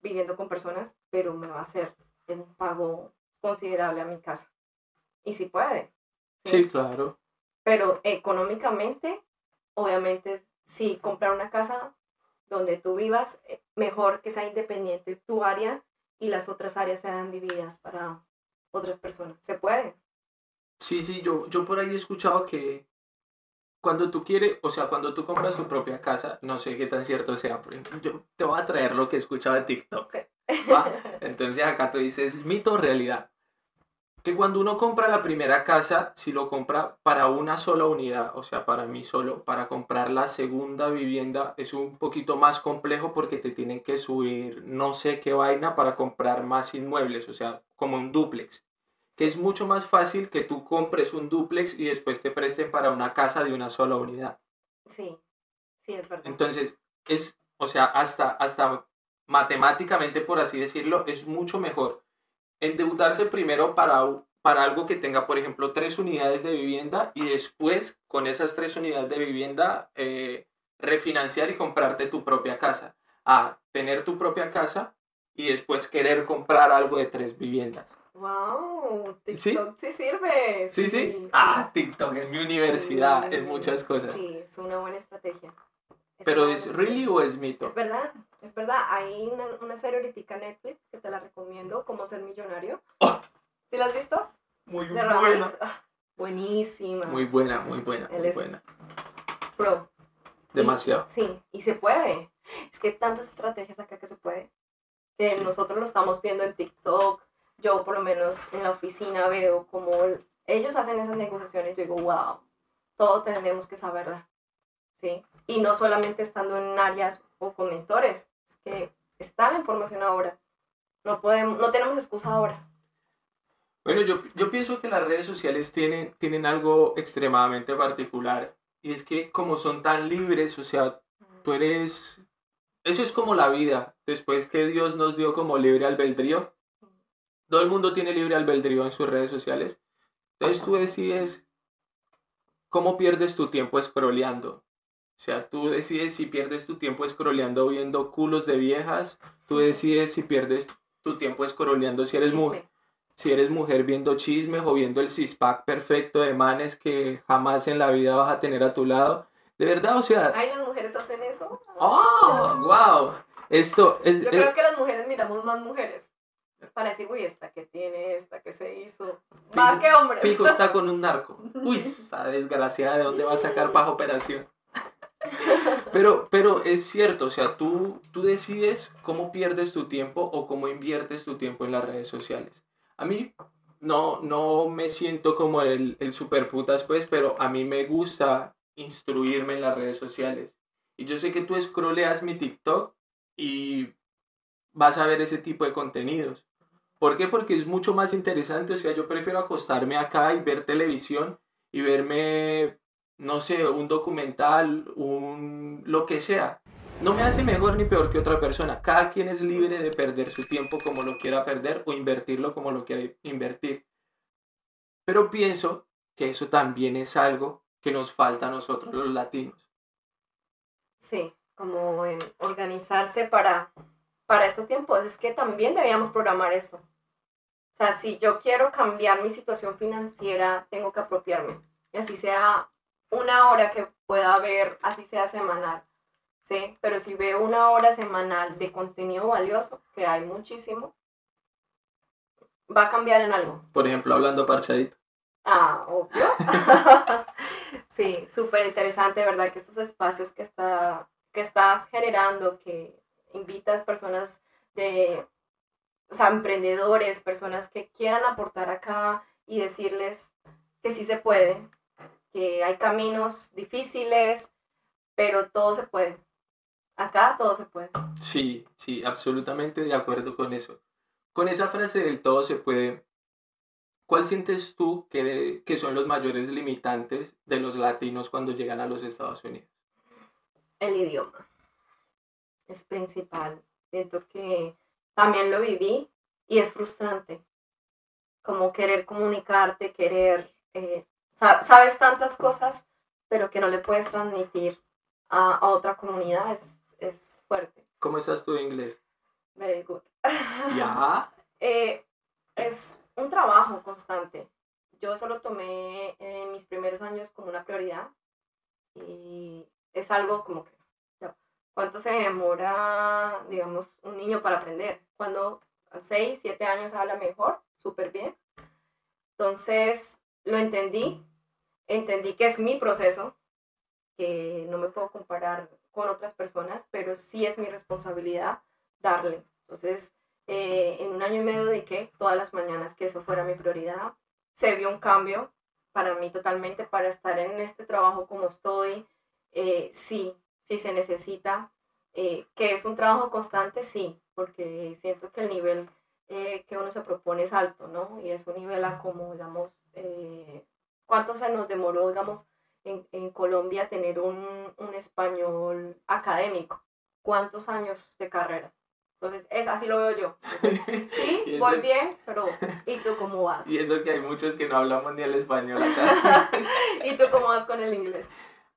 viviendo con personas, pero me va a hacer un pago considerable a mi casa. Y si puede. ¿sí? claro. Pero económicamente, obviamente, si comprar una casa donde tú vivas, eh, mejor que sea independiente tu área y las otras áreas sean divididas para otras personas. ¿Se puede? Sí, sí, yo, yo por ahí he escuchado que cuando tú quieres, o sea, cuando tú compras tu propia casa, no sé qué tan cierto sea, pero yo te voy a traer lo que he escuchado de TikTok. Entonces acá tú dices, mito o realidad. Que cuando uno compra la primera casa, si lo compra para una sola unidad, o sea, para mí solo, para comprar la segunda vivienda es un poquito más complejo porque te tienen que subir no sé qué vaina para comprar más inmuebles, o sea, como un duplex que es mucho más fácil que tú compres un duplex y después te presten para una casa de una sola unidad. Sí, sí, es verdad. Entonces, es, o sea, hasta, hasta matemáticamente, por así decirlo, es mucho mejor endeudarse primero para, para algo que tenga, por ejemplo, tres unidades de vivienda y después con esas tres unidades de vivienda eh, refinanciar y comprarte tu propia casa. A tener tu propia casa y después querer comprar algo de tres viviendas. ¡Wow! TikTok ¿Sí? sirve. ¿Sí, sí? Ah, TikTok en mi universidad, en muchas cosas. Sí, es una buena estrategia. ¿Pero es really o es mito? Es verdad, es verdad. Hay una, una serie ahorita Netflix que te la recomiendo, Cómo ser millonario. Oh. ¿Sí la has visto? Muy buena. Ah, buenísima. Muy buena, muy buena, muy buena. Pro. Demasiado. sí, y se puede. Es que hay tantas estrategias acá que se puede. Que nosotros lo estamos viendo en TikTok, yo por lo menos en la oficina veo como ellos hacen esas negociaciones, yo digo, wow, todos tenemos que saberla, ¿sí? Y no solamente estando en áreas o con mentores, es que está la información ahora, no, podemos, no tenemos excusa ahora. Bueno, yo, yo pienso que las redes sociales tienen, tienen algo extremadamente particular y es que como son tan libres, o sea, tú eres... Eso es como la vida, después que Dios nos dio como libre albedrío, todo el mundo tiene libre albedrío en sus redes sociales. Entonces tú decides cómo pierdes tu tiempo scrolleando. O sea, tú decides si pierdes tu tiempo scrolleando viendo culos de viejas. Tú decides si pierdes tu tiempo scrolleando si eres mujer. si eres mujer viendo chismes o viendo el cispac perfecto de manes que jamás en la vida vas a tener a tu lado. De verdad, o sea... Ay, las mujeres hacen eso. ¡Oh! ¡Wow! Esto es... Yo creo que las mujeres miramos más mujeres. Para decir, uy, esta que tiene, esta que se hizo. Más que hombres. Fijo está con un narco. Uy, esa desgraciada, ¿de dónde va a sacar bajo operación? Pero, pero es cierto, o sea, tú, tú decides cómo pierdes tu tiempo o cómo inviertes tu tiempo en las redes sociales. A mí no, no me siento como el, el super putas, pues, pero a mí me gusta instruirme en las redes sociales. Y yo sé que tú scrolleas mi TikTok y vas a ver ese tipo de contenidos. ¿Por qué? Porque es mucho más interesante. O sea, yo prefiero acostarme acá y ver televisión y verme, no sé, un documental, un lo que sea. No me hace mejor ni peor que otra persona. Cada quien es libre de perder su tiempo como lo quiera perder o invertirlo como lo quiera invertir. Pero pienso que eso también es algo que nos falta a nosotros los latinos. Sí, como en organizarse para, para estos tiempos. Es que también debíamos programar eso. O sea, si yo quiero cambiar mi situación financiera, tengo que apropiarme. Y así sea una hora que pueda ver, así sea semanal. ¿sí? Pero si veo una hora semanal de contenido valioso, que hay muchísimo, va a cambiar en algo. Por ejemplo, hablando parchadito. Ah, obvio. sí, súper interesante, ¿verdad? Que estos espacios que, está, que estás generando, que invitas personas de, o sea, emprendedores, personas que quieran aportar acá y decirles que sí se puede, que hay caminos difíciles, pero todo se puede. Acá todo se puede. Sí, sí, absolutamente de acuerdo con eso. Con esa frase del todo se puede, ¿cuál sientes tú que, que son los mayores limitantes de los latinos cuando llegan a los Estados Unidos? El idioma es principal. Siento que también lo viví y es frustrante. Como querer comunicarte, querer, eh, sabes tantas cosas, pero que no le puedes transmitir a, a otra comunidad es, es, fuerte. ¿Cómo estás tú de inglés? Very good. ¿Ya? eh, es un trabajo constante. Yo solo tomé en mis primeros años como una prioridad y es algo como que, ¿cuánto se demora, digamos, un niño para aprender? Cuando a 6, 7 años habla mejor, súper bien. Entonces, lo entendí, entendí que es mi proceso, que no me puedo comparar con otras personas, pero sí es mi responsabilidad darle. Entonces, eh, en un año y medio dediqué todas las mañanas que eso fuera mi prioridad. Se vio un cambio para mí totalmente para estar en este trabajo como estoy. Eh, sí, sí se necesita. Eh, que es un trabajo constante, sí, porque siento que el nivel eh, que uno se propone es alto, ¿no? Y es un nivel a como, digamos, eh, ¿cuánto se nos demoró, digamos, en, en Colombia tener un, un español académico? ¿Cuántos años de carrera? Entonces, es, así lo veo yo. Entonces, sí, voy bien, pero ¿y tú cómo vas? Y eso que hay muchos que no hablamos ni el español acá. ¿Y tú cómo vas con el inglés?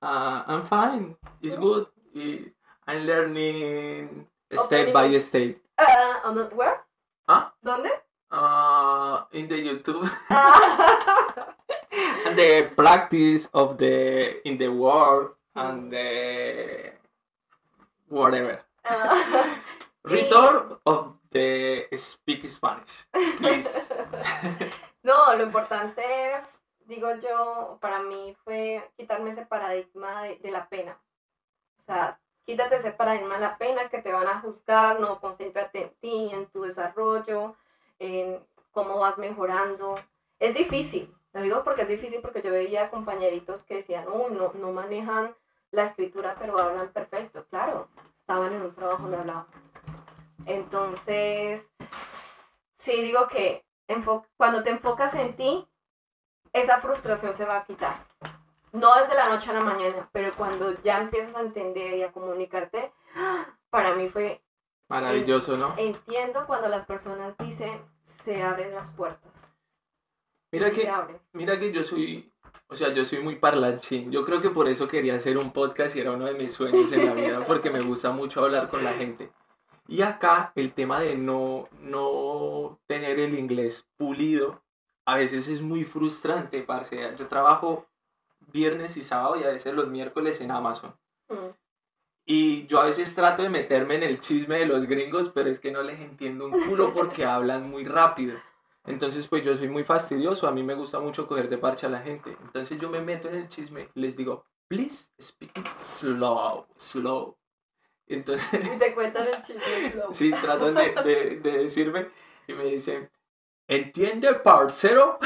Ah, I'm fine. It's good. Y I'm learning step by step. Uh, on the- where? ¿Ah? ¿Dónde? Uh, in the YouTube. And the practice of the in the world and the whatever. Ah. Return of the speak Spanish, please. No, lo importante es, digo yo, para mí fue quitarme ese paradigma de, de la pena. O sea, quítate ese paradigma de la pena que te van a juzgar, no, concéntrate en ti, en tu desarrollo, en cómo vas mejorando. Es difícil, lo digo porque es difícil porque yo veía compañeritos que decían, "Uy, no, no manejan la escritura, pero hablan perfecto. Claro, estaban en un trabajo donde hablaban. Entonces, sí digo que cuando te enfocas en ti, esa frustración se va a quitar. No desde la noche a la mañana, pero cuando ya empiezas a entender y a comunicarte, para mí fue, Maravilloso, ¿no? entiendo cuando las personas dicen, se abren las puertas. Mira que. Mira que yo soy, o sea, yo soy muy parlanchín. Yo creo que por eso quería hacer un podcast y era uno de mis sueños en la vida, porque me gusta mucho hablar con la gente. Y acá el tema de no, no tener el inglés pulido a veces es muy frustrante, parce. Yo trabajo viernes y sábado y a veces los miércoles en Amazon. Mm. Y yo a veces trato de meterme en el chisme de los gringos, pero es que no les entiendo un culo porque hablan muy rápido. Entonces, pues yo soy muy fastidioso, a mí me gusta mucho coger de parche a la gente. Entonces yo me meto en el chisme y les digo, please speak slow, slow. Entonces, Y te cuentan el chisme slow. sí, tratan de, de, de decirme y me dicen, ¿entiende, parcero?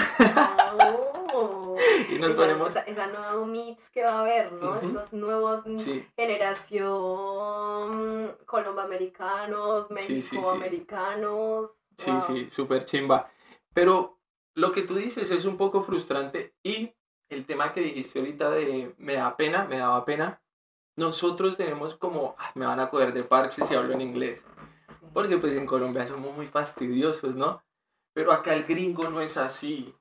Oh. Y nos esa, ponemos... esa, esa nueva meets que va a haber, ¿no? Ujú. Esos nuevos Sí, generación colomboamericanos, Sí, sí, sí. mexicoamericanos. Sí, sí, súper chimba. Pero lo que tú dices es un poco frustrante y el tema que dijiste ahorita de me da pena, me daba pena. Nosotros tenemos como, "Ay, me van a coger de parche si hablo en inglés. Sí. Porque pues en Colombia somos muy fastidiosos, ¿no? Pero acá el gringo no es así.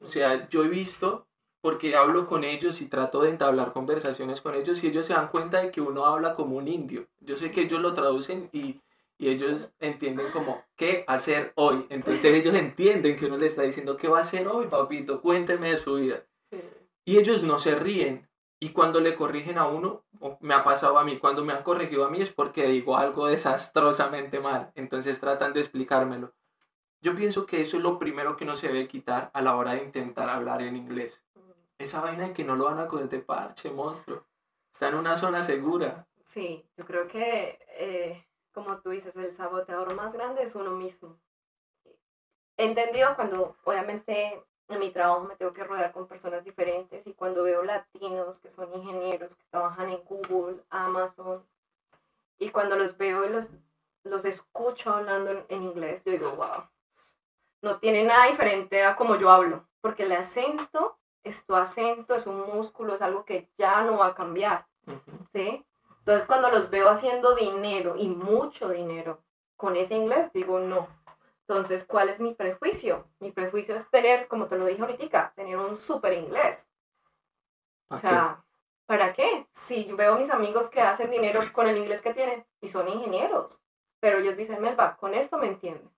O sea, yo he visto, porque hablo con ellos y trato de entablar conversaciones con ellos y ellos se dan cuenta de que uno habla como un indio. Yo sé que ellos lo traducen y, y ellos entienden como, ¿qué hacer hoy? Entonces ellos entienden que uno le está diciendo, ¿qué va a hacer hoy, papito? Cuénteme de su vida. Sí. Y ellos no se ríen. Y cuando le corrigen a uno, me ha pasado a mí, cuando me han corregido a mí es porque digo algo desastrosamente mal. Entonces tratan de explicármelo. Yo pienso que eso es lo primero que uno se debe quitar a la hora de intentar hablar en inglés. Esa vaina de que no lo van a coger de parche, monstruo. Está en una zona segura. Sí, yo creo que, eh, como tú dices, el saboteador más grande es uno mismo. He entendido cuando, obviamente, en mi trabajo me tengo que rodear con personas diferentes y cuando veo latinos que son ingenieros, que trabajan en Google, Amazon, y cuando los veo y los, los escucho hablando en, en inglés, yo digo, wow, no tiene nada diferente a como yo hablo, porque el acento es tu acento, es un músculo, es algo que ya no va a cambiar. ¿sí? Entonces cuando los veo haciendo dinero y mucho dinero con ese inglés, digo no. Entonces, ¿cuál es mi prejuicio? Mi prejuicio es tener, como te lo dije ahorita, tener un súper inglés. O ¿Pa' sea, ¿para qué? Si yo veo a mis amigos que hacen dinero con el inglés que tienen y son ingenieros, pero ellos dicen, Melba, con esto me entienden.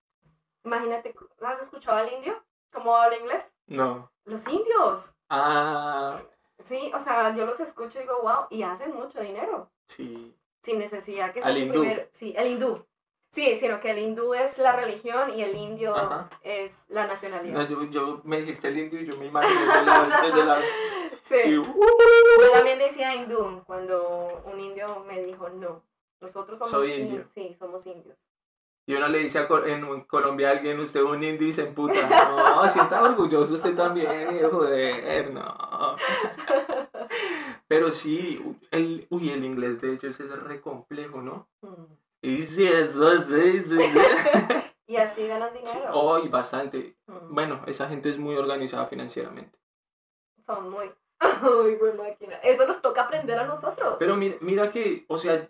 Imagínate, ¿has escuchado al indio? ¿Cómo habla inglés? No. Los indios. Ah, Sí, o sea, yo los escucho y digo, wow, y hacen mucho dinero. Sí. sin necesidad que Al sea su hindú. primer- sí, el hindú. Sí, sino que el hindú es la religión y el indio Ajá. es la No, nacionalidad. yo, yo me dijiste el indio y yo me imaginé desde la... desde la- Sí. y- Yo también decía hindú cuando un indio me dijo, no, nosotros somos Soy in-. Sí, somos indios. Y uno le dice a en Colombia a alguien, usted es un indio y se emputa. No, sienta orgulloso usted también, joder, no. Pero sí, el, uy, el inglés de ellos es re complejo, ¿no? Mm. Y sí, eso, sí, sí, sí. Y así ganan dinero. oh, y bastante. Mm. Bueno, esa gente es muy organizada financieramente. Son muy... Uy, buen máquina. Eso nos toca aprender a nosotros. Pero mira, mira que, o sea,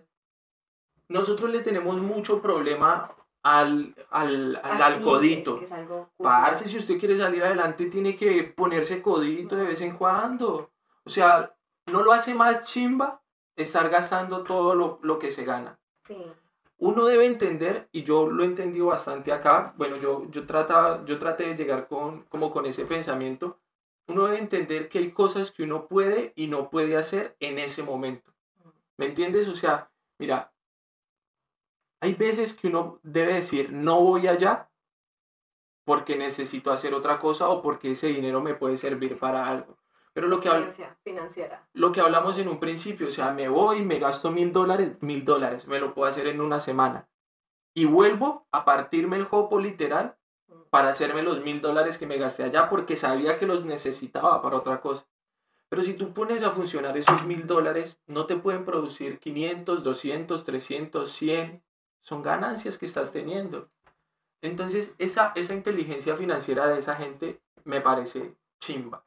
nosotros le tenemos mucho problema al, al, al, al es codito. que es algo Parce, si usted quiere salir adelante, tiene que ponerse codito de vez en cuando. O sea, no lo hace más chimba estar gastando todo lo, lo que se gana. Sí. Uno debe entender, y yo lo he entendido bastante acá, bueno, yo, yo, trata, yo traté de llegar con, como con ese pensamiento, uno debe entender que hay cosas que uno puede y no puede hacer en ese momento. ¿Me entiendes? O sea, mira, hay veces que uno debe decir, no voy allá porque necesito hacer otra cosa o porque ese dinero me puede servir para algo. Pero lo que, financiera. lo que hablamos en un principio, o sea, me voy, me gasto mil dólares, mil dólares, me lo puedo hacer en una semana. Y vuelvo a partirme el jopo literal para hacerme los mil dólares que me gasté allá porque sabía que los necesitaba para otra cosa. Pero si tú pones a funcionar esos mil dólares, no te pueden producir 500, 200, 300, 100. Son ganancias que estás teniendo. Entonces, esa, esa inteligencia financiera de esa gente me parece chimba.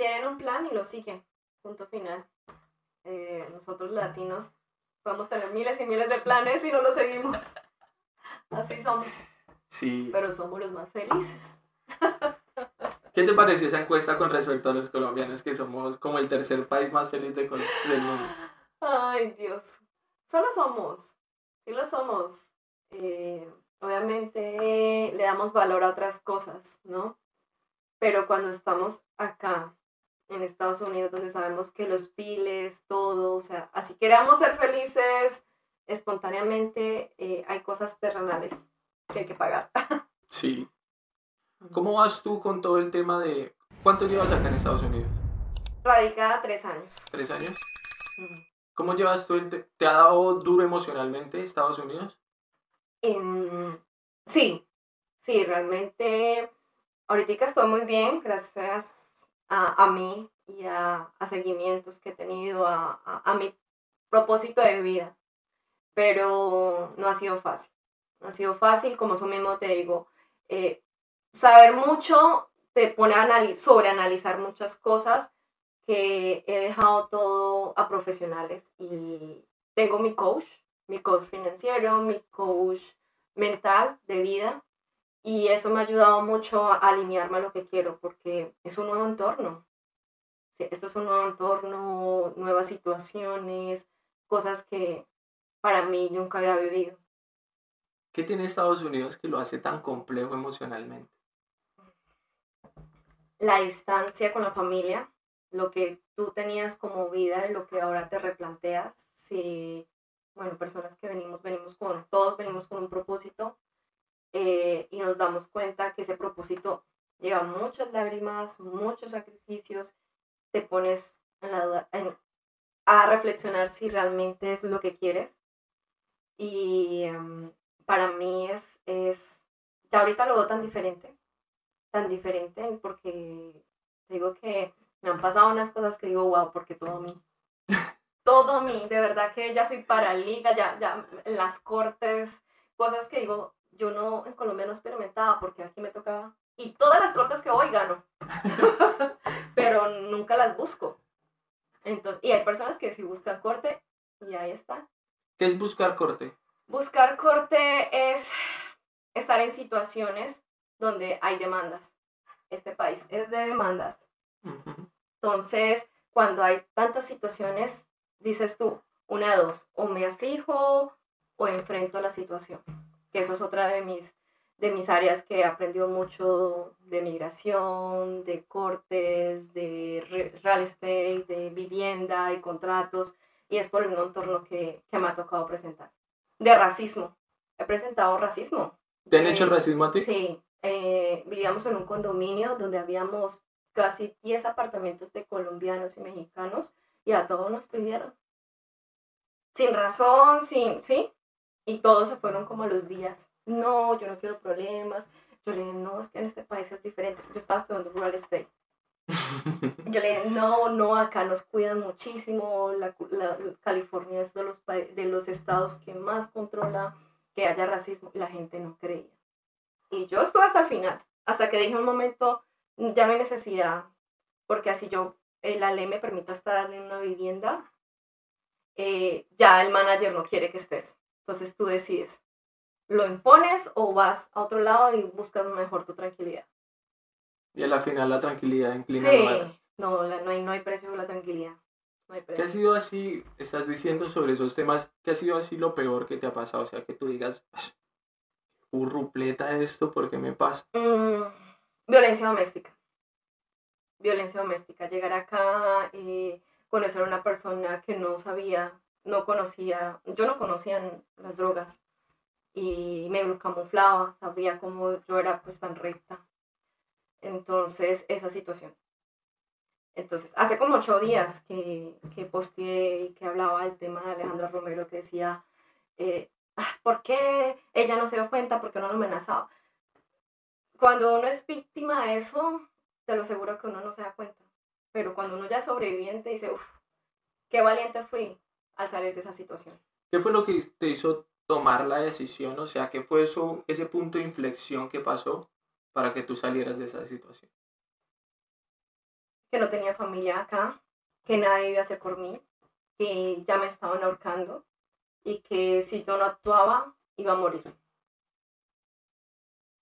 Tienen un plan y lo siguen. Punto final. Eh, nosotros latinos podemos tener miles y miles de planes y no los seguimos. Así somos. Sí. Pero somos los más felices. ¿Qué te pareció esa encuesta con respecto a los colombianos que somos como el tercer país más feliz de del mundo? Ay, Dios. Solo somos. Sí lo somos. eh, obviamente le damos valor a otras cosas, ¿no? Pero cuando estamos acá en Estados Unidos, donde sabemos que los piles, todo, o sea, así queremos ser felices espontáneamente, eh, hay cosas terrenales que hay que pagar. Sí. ¿Cómo vas tú con todo el tema de... ¿Cuánto llevas acá en Estados Unidos? Radicada tres años. ¿Tres años? ¿Cómo llevas tú el... ¿Te ha dado duro emocionalmente Estados Unidos? sí, sí, realmente ahorita estoy muy bien, gracias a, a mí y a, a, seguimientos que he tenido, a, a, mi propósito de vida, pero no ha sido fácil. No ha sido fácil, como eso mismo te digo, eh, saber mucho te pone a sobreanalizar muchas cosas que he dejado todo a profesionales y tengo mi coach, mi coach financiero, mi coach mental de vida y eso me ha ayudado mucho a alinearme a lo que quiero porque es un nuevo entorno. Esto es un nuevo entorno, nuevas situaciones, cosas que para mí nunca había vivido. ¿Qué tiene Estados Unidos que lo hace tan complejo emocionalmente? La distancia con la familia, lo que tú tenías como vida y lo que ahora te replanteas. Si, bueno, personas que venimos, venimos con, todos venimos con un propósito eh, y nos damos cuenta que ese propósito lleva muchas lágrimas, muchos sacrificios, te pones en la duda, a reflexionar si realmente eso es lo que quieres. Y em, para mí es, es, ya ahorita lo veo tan diferente, tan diferente porque digo que me han pasado unas cosas que digo, wow, porque todo a mí. todo a mí, de verdad que ya soy paraliga, ya, ya en las cortes, cosas que digo, yo no, en Colombia no experimentaba porque aquí me tocaba. Y todas las cortes que voy gano, pero nunca las busco. Entonces, y hay personas que sí buscan corte y ahí está. ¿Qué es buscar corte? Buscar corte es estar en situaciones donde hay demandas. Este país es de demandas. Entonces, cuando hay tantas situaciones, dices tú, una de dos, o me afijo o enfrento la situación. Que eso es otra de mis, de mis áreas que he aprendido mucho de migración, de cortes, de real estate, de vivienda y contratos. Y es por el entorno que, que me ha tocado presentar de racismo. He presentado racismo. ¿Te han hecho racismo a ti? Sí. Eh, vivíamos en un condominio donde habíamos casi 10 apartamentos de colombianos y mexicanos y a todos nos pidieron. Sin razón, sin, ¿sí? Y todos se fueron como los días. No, yo no quiero problemas. Yo le dije, no, es que en este país es diferente. Yo estaba estudiando rural estate. Yo le dije, no, no, acá nos cuidan muchísimo, la, California es de los, de los estados que más controla que haya racismo, la gente no creía. Y yo estuve hasta el final, hasta que dije un momento, ya no hay necesidad, porque así yo, eh, la ley me permite estar en una vivienda, eh, ya el manager no quiere que estés, entonces tú decides, lo impones o vas a otro lado y buscas mejor tu tranquilidad. Y a la final la tranquilidad inclina sí, no, no, hay, no hay precio la tranquilidad. No hay ¿Qué ha sido así, estás diciendo sobre esos temas, qué ha sido así lo peor que te ha pasado? O sea, que tú digas, urrupleta esto, ¿por qué me pasa? Mm, violencia doméstica. Violencia doméstica. Llegar acá y conocer a una persona que no sabía, no conocía, yo no conocía las drogas y me camuflaba, sabía cómo yo era pues tan recta entonces, esa situación. Entonces, hace como ocho días que, que posteé y que hablaba del tema de Alejandra Romero, que decía, eh, ah, ¿por qué ella no se dio cuenta? ¿Por qué no lo amenazaba? Cuando uno es víctima de eso, te lo aseguro que uno no se da cuenta. Pero cuando uno ya es sobreviviente, dice, uff, qué valiente fui al salir de esa situación. ¿Qué fue lo que te hizo tomar la decisión? O sea, ¿qué fue eso, ese punto de inflexión que pasó para que tú salieras de esa situación? Que no tenía familia acá, que nadie iba a hacer por mí, que ya me estaban ahorcando y que si yo no actuaba iba a morir.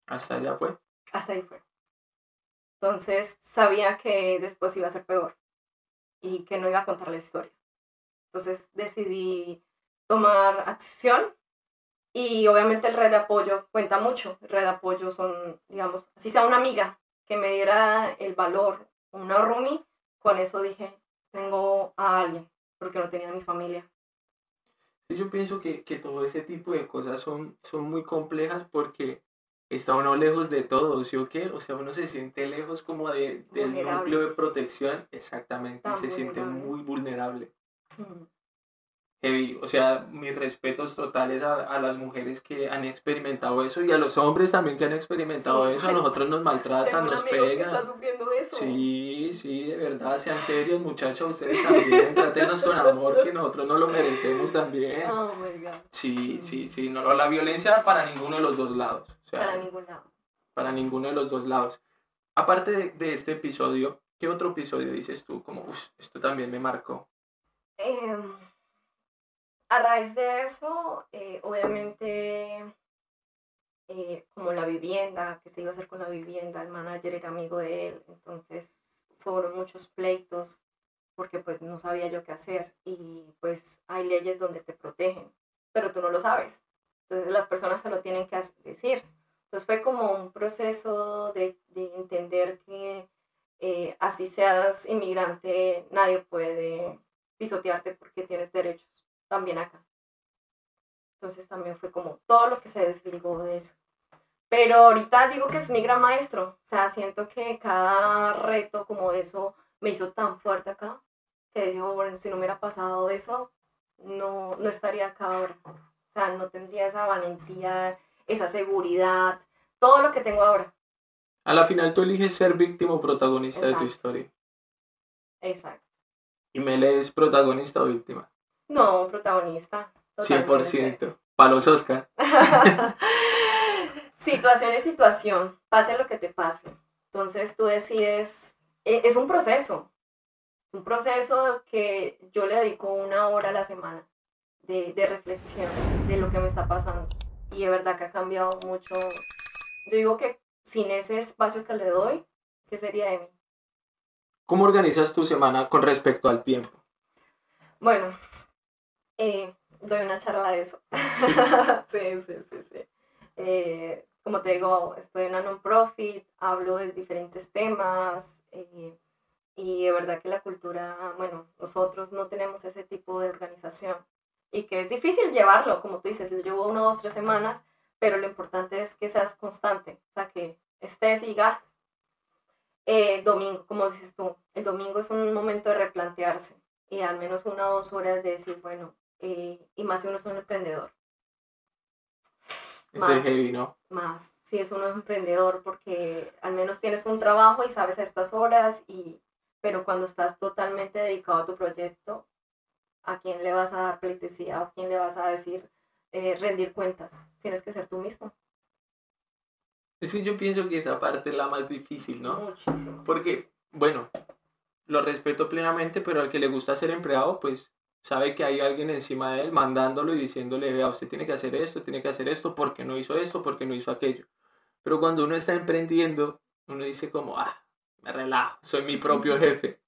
¿Hasta allá fue? Hasta ahí fue. Entonces sabía que después iba a ser peor y que no iba a contar la historia. Entonces decidí tomar acción Y obviamente el red de apoyo cuenta mucho. El red de apoyo son, digamos, si sea una amiga que me diera el valor, una roomie, con eso dije, tengo a alguien, porque no tenía mi familia. Yo pienso que, que todo ese tipo de cosas son, son muy complejas porque está uno lejos de todo, ¿sí o qué? O sea, uno se siente lejos como de, del núcleo de protección, exactamente, y se siente muy vulnerable. Mm heavy. O sea, mis respetos totales a, a, las mujeres que han experimentado eso y a los hombres también que han experimentado eso. A nosotros nos maltratan, nos pegan. está sufriendo eso. Sí, sí, de verdad, sean serios, muchachos. Ustedes también, trátenos con amor, que nosotros no lo merecemos también. Oh my God. Sí, sí, sí. No, la violencia para ninguno de los dos lados. para ningún lado. Para ninguno de los dos lados. Aparte de, de este episodio, ¿qué otro episodio dices tú? Como, uff, esto también me marcó. Eh a raíz de eso, eh, obviamente, eh, como la vivienda, que se iba a hacer con la vivienda, el manager era amigo de él, entonces fueron muchos pleitos porque pues no sabía yo qué hacer y pues hay leyes donde te protegen, pero tú no lo sabes. Entonces las personas te lo tienen que decir. Entonces fue como un proceso de, de entender que eh, así seas inmigrante, nadie puede pisotearte porque tienes derechos también acá. Entonces también fue como todo lo que se desligó de eso. Pero ahorita digo que es mi gran maestro. O sea, siento que cada reto como eso me hizo tan fuerte acá que digo, bueno, si no me hubiera pasado eso, no, no estaría acá ahora. O sea, no tendría esa valentía, esa seguridad, todo lo que tengo ahora. A la final tú eliges ser víctima o protagonista de tu historia. Exacto. ¿Y me lees protagonista o víctima? No, protagonista. 100%. Para los Oscar. situación es situación. Pase lo que te pase. Entonces tú decides. E, es un proceso. Un proceso que yo le dedico una hora a la semana de, de reflexión de lo que me está pasando. Y de verdad que ha cambiado mucho. Yo digo que sin ese espacio que le doy, ¿qué sería de mí? ¿Cómo organizas tu semana con respecto al tiempo? Bueno, eh, doy una charla de eso. sí, sí, sí, sí. Eh, como te digo, estoy en una non-profit, hablo de diferentes temas eh, y de verdad que la cultura, bueno, nosotros no tenemos ese tipo de organización y que es difícil llevarlo, como tú dices, llevo una, dos, tres semanas, pero lo importante es que seas constante, o sea, que estés y eh, domingo, como dices tú, el domingo es un momento de replantearse y al menos una o dos horas de decir, bueno, eh, y más si uno es un emprendedor. Eso es heavy, ¿no? Más si es uno emprendedor porque al menos tienes un trabajo y sabes a estas horas, y, pero cuando estás totalmente dedicado a tu proyecto, ¿a quién le vas a dar pleitesía? ¿A quién le vas a decir eh, rendir cuentas? Tienes que ser tú mismo. Es que yo pienso que esa parte es la más difícil, ¿no? Muchísimo. Porque, bueno, lo respeto plenamente, pero al que le gusta ser empleado, pues sabe que hay alguien encima de él mandándolo y diciéndole, vea, usted tiene que hacer esto, tiene que hacer esto, porque no hizo esto, porque no hizo aquello. Pero cuando uno está emprendiendo, uno dice como, ah, me relajo, soy mi propio jefe.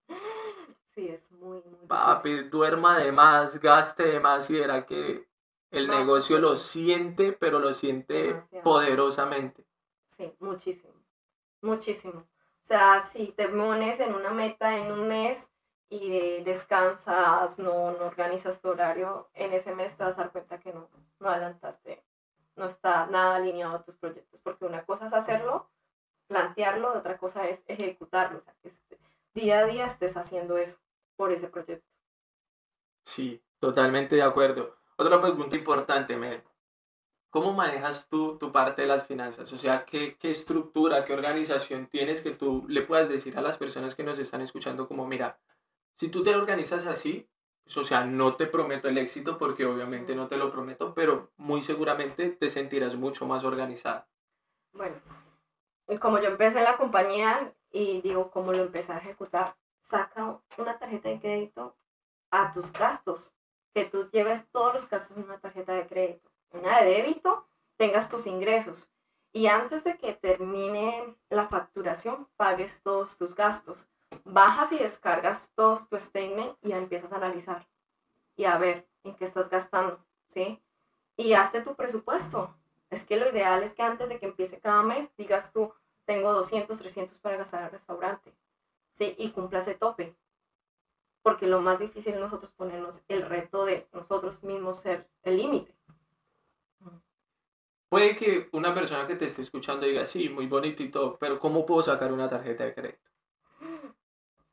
Sí, es muy, muy Papi, duerma de más, gaste de más y verá que el negocio lo siente, pero lo siente poderosamente. Sí, muchísimo, muchísimo. O sea, si te pones en una meta en un mes, y descansas, no, no, organizas tu horario, en ese mes te vas a dar cuenta que no, no adelantaste, no está nada alineado a tus proyectos, porque una cosa es hacerlo, plantearlo, otra cosa es ejecutarlo, o sea, que este, día a día estés haciendo eso por ese proyecto. Sí, totalmente de acuerdo. Otra pregunta importante, Mer. ¿Cómo manejas tú tu parte de las finanzas? O sea, ¿qué, ¿qué estructura, qué organización tienes que tú le puedas decir a las personas que nos están escuchando como, mira, si tú te organizas así, pues, o sea, no te prometo el éxito porque obviamente no te lo prometo, pero muy seguramente te sentirás mucho más organizada. Bueno, como yo empecé en la compañía y digo, cómo lo empecé a ejecutar, saca una tarjeta de crédito a tus gastos, que tú lleves todos los gastos en una tarjeta de crédito, de débito, tengas tus ingresos y antes de que termine la facturación pagues todos tus gastos bajas y descargas todo tu statement y empiezas a analizar y a ver en qué estás gastando, ¿sí? y hazte tu presupuesto. Es que lo ideal es que antes de que empiece cada mes digas tú, tengo 200, 300 para gastar al restaurante. ¿Sí? Y cumpla ese tope. Porque lo más difícil es nosotros ponernos el reto de nosotros mismos ser el límite. Puede que una persona que te esté escuchando diga, sí, muy bonito y todo, pero ¿cómo puedo sacar una tarjeta de crédito?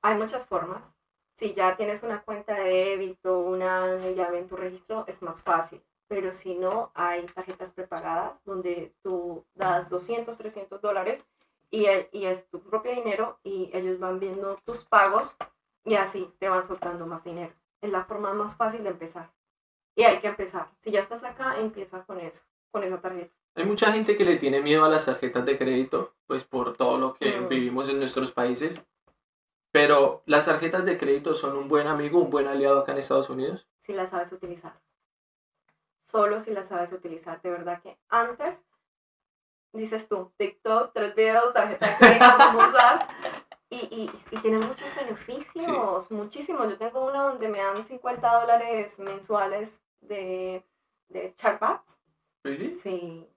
Hay muchas formas. Si ya tienes una cuenta de débito, una llave en tu registro, es más fácil. Pero si no, hay tarjetas prepagadas donde tú das 200, 300 dólares y, y es tu propio dinero y ellos van viendo tus pagos y así te van soltando más dinero. Es la forma más fácil de empezar. Y hay que empezar. Si ya estás acá, empieza con eso con esa tarjeta. Hay mucha gente que le tiene miedo a las tarjetas de crédito, pues por todo lo que mm. vivimos en nuestros países. Pero las tarjetas de crédito son un buen amigo, un buen aliado acá en Estados Unidos. Si las sabes utilizar. Solo si las sabes utilizar. De verdad que antes, dices tú, TikTok, tres videos, tarjeta de crédito, cómo usar. Y, y, y, tiene muchos beneficios, muchísimos. Yo tengo una donde me dan 50 dólares mensuales de, de Sí.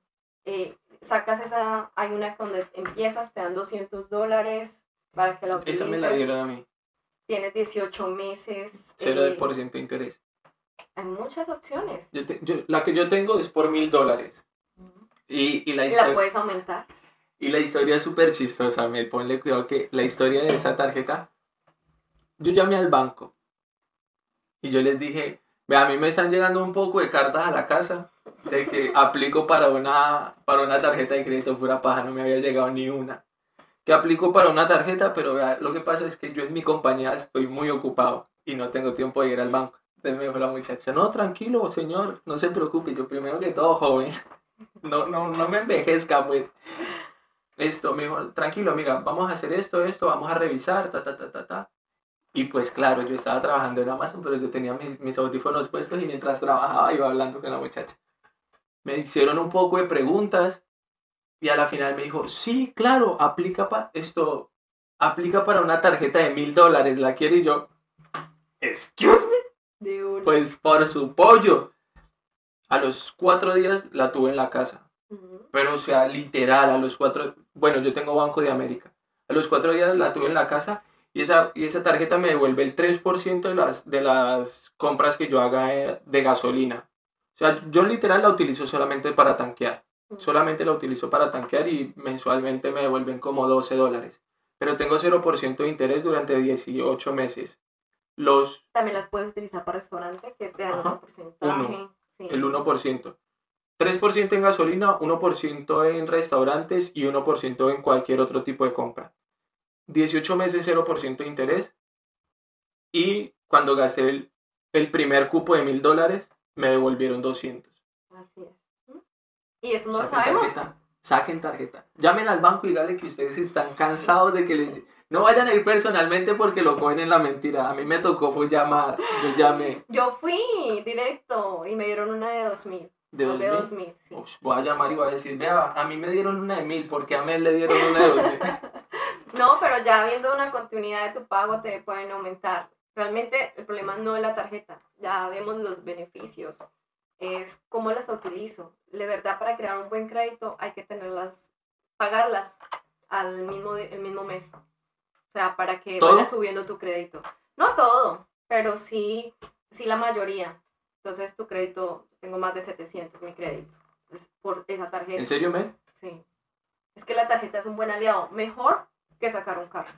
Eh, sacas esa, hay una cuando empiezas, te dan 200 dólares para que la utilices. Esa me la dieron a mí. Tienes 18 meses. Cero de eh, por ciento de interés. Hay muchas opciones. Yo la que yo tengo es por mil dólares. Y, y, la, historia, la puedes aumentar. Y la historia es súper chistosa, me ponle cuidado que la historia de esa tarjeta, yo llamé al banco y yo les dije, ve, a mí me están llegando un poco de cartas a la casa de que aplico para una, para una tarjeta de crédito pura paja, no me había llegado ni una. Que aplico para una tarjeta, pero vea, lo que pasa es que yo en mi compañía estoy muy ocupado y no tengo tiempo de ir al banco. Entonces me dijo la muchacha, no, tranquilo, señor, no se preocupe, yo primero que todo, joven, no, no, no me envejezca, pues. Esto, me dijo, tranquilo, mira, vamos a hacer esto, esto, vamos a revisar, ta, ta, ta, ta, ta. Y pues claro, yo estaba trabajando en Amazon, pero yo tenía mis, mis audífonos puestos y mientras trabajaba iba hablando con la muchacha me hicieron un poco de preguntas y a la final me dijo, sí, claro, aplica para esto, aplica para una tarjeta de mil dólares, ¿la quiere? Y yo, excuse me. Pues por su pollo. A los cuatro días la tuve en la casa. Pero, o sea, literal, a los cuatro, bueno, yo tengo Banco de América. A los cuatro días la tuve en la casa y esa, y esa tarjeta me devuelve el 3% de las, de las compras que yo haga eh, de gasolina. Sea, yo literal la utilizo solamente para tanquear. Solamente la utilizo para tanquear y mensualmente me devuelven como 12 dólares. Pero tengo 0% de interés durante 18 meses. Los... También las puedes utilizar para restaurante, que te dan un porcentaje. El 1%. 3% en gasolina, 1% en restaurantes y 1% en cualquier otro tipo de compra. 18 meses 0% de interés. Y cuando gasté el, el primer cupo de mil dólares, me devolvieron 200. Así es. Y eso no lo sabemos. saquen tarjeta. Llamen al banco y díganle que ustedes están cansados de que les... No vayan a ir personalmente porque lo cogen en la mentira. A mí me tocó fue llamar. Yo llamé. Yo fui directo y me dieron una de 2000. ¿De 2000? De 2000 sí. voy a llamar y voy a decir, vea, a mí me dieron una de 1000 porque a mí le dieron una de 2000. no, pero ya viendo una continuidad de tu pago te pueden aumentar. Realmente el problema no es la tarjeta, ya vemos los beneficios, es cómo las utilizo. De verdad, para crear un buen crédito hay que tenerlas, pagarlas al mismo, el mismo mes. O sea, para que vaya subiendo tu crédito. No todo, pero sí, sí la mayoría. Entonces tu crédito, tengo más de 700 mi crédito. por esa tarjeta. ¿En serio, men? Sí. Es que la tarjeta es un buen aliado. Mejor que sacar un carro.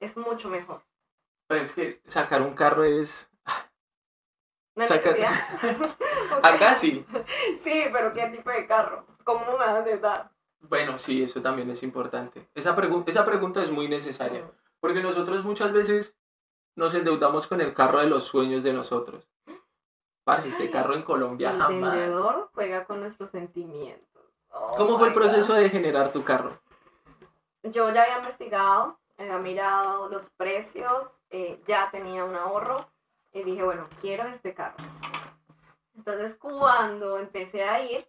Es mucho mejor. Pero es que sacar un carro es... No sacar... Acá sí. Sí, pero ¿qué tipo de carro? ¿Cómo me vas a dar? Bueno, sí, eso también es importante. Esa, esa pregunta es muy necesaria. Mm. Porque nosotros muchas veces nos endeudamos con el carro de los sueños de nosotros. Parce, este carro en Colombia el jamás. El vendedor juega con nuestros sentimientos. ¿Cómo fue el proceso de generar tu carro? Yo ya había investigado he mirado los precios, eh, ya tenía un ahorro y dije, bueno, quiero este carro. Entonces, cuando empecé a ir,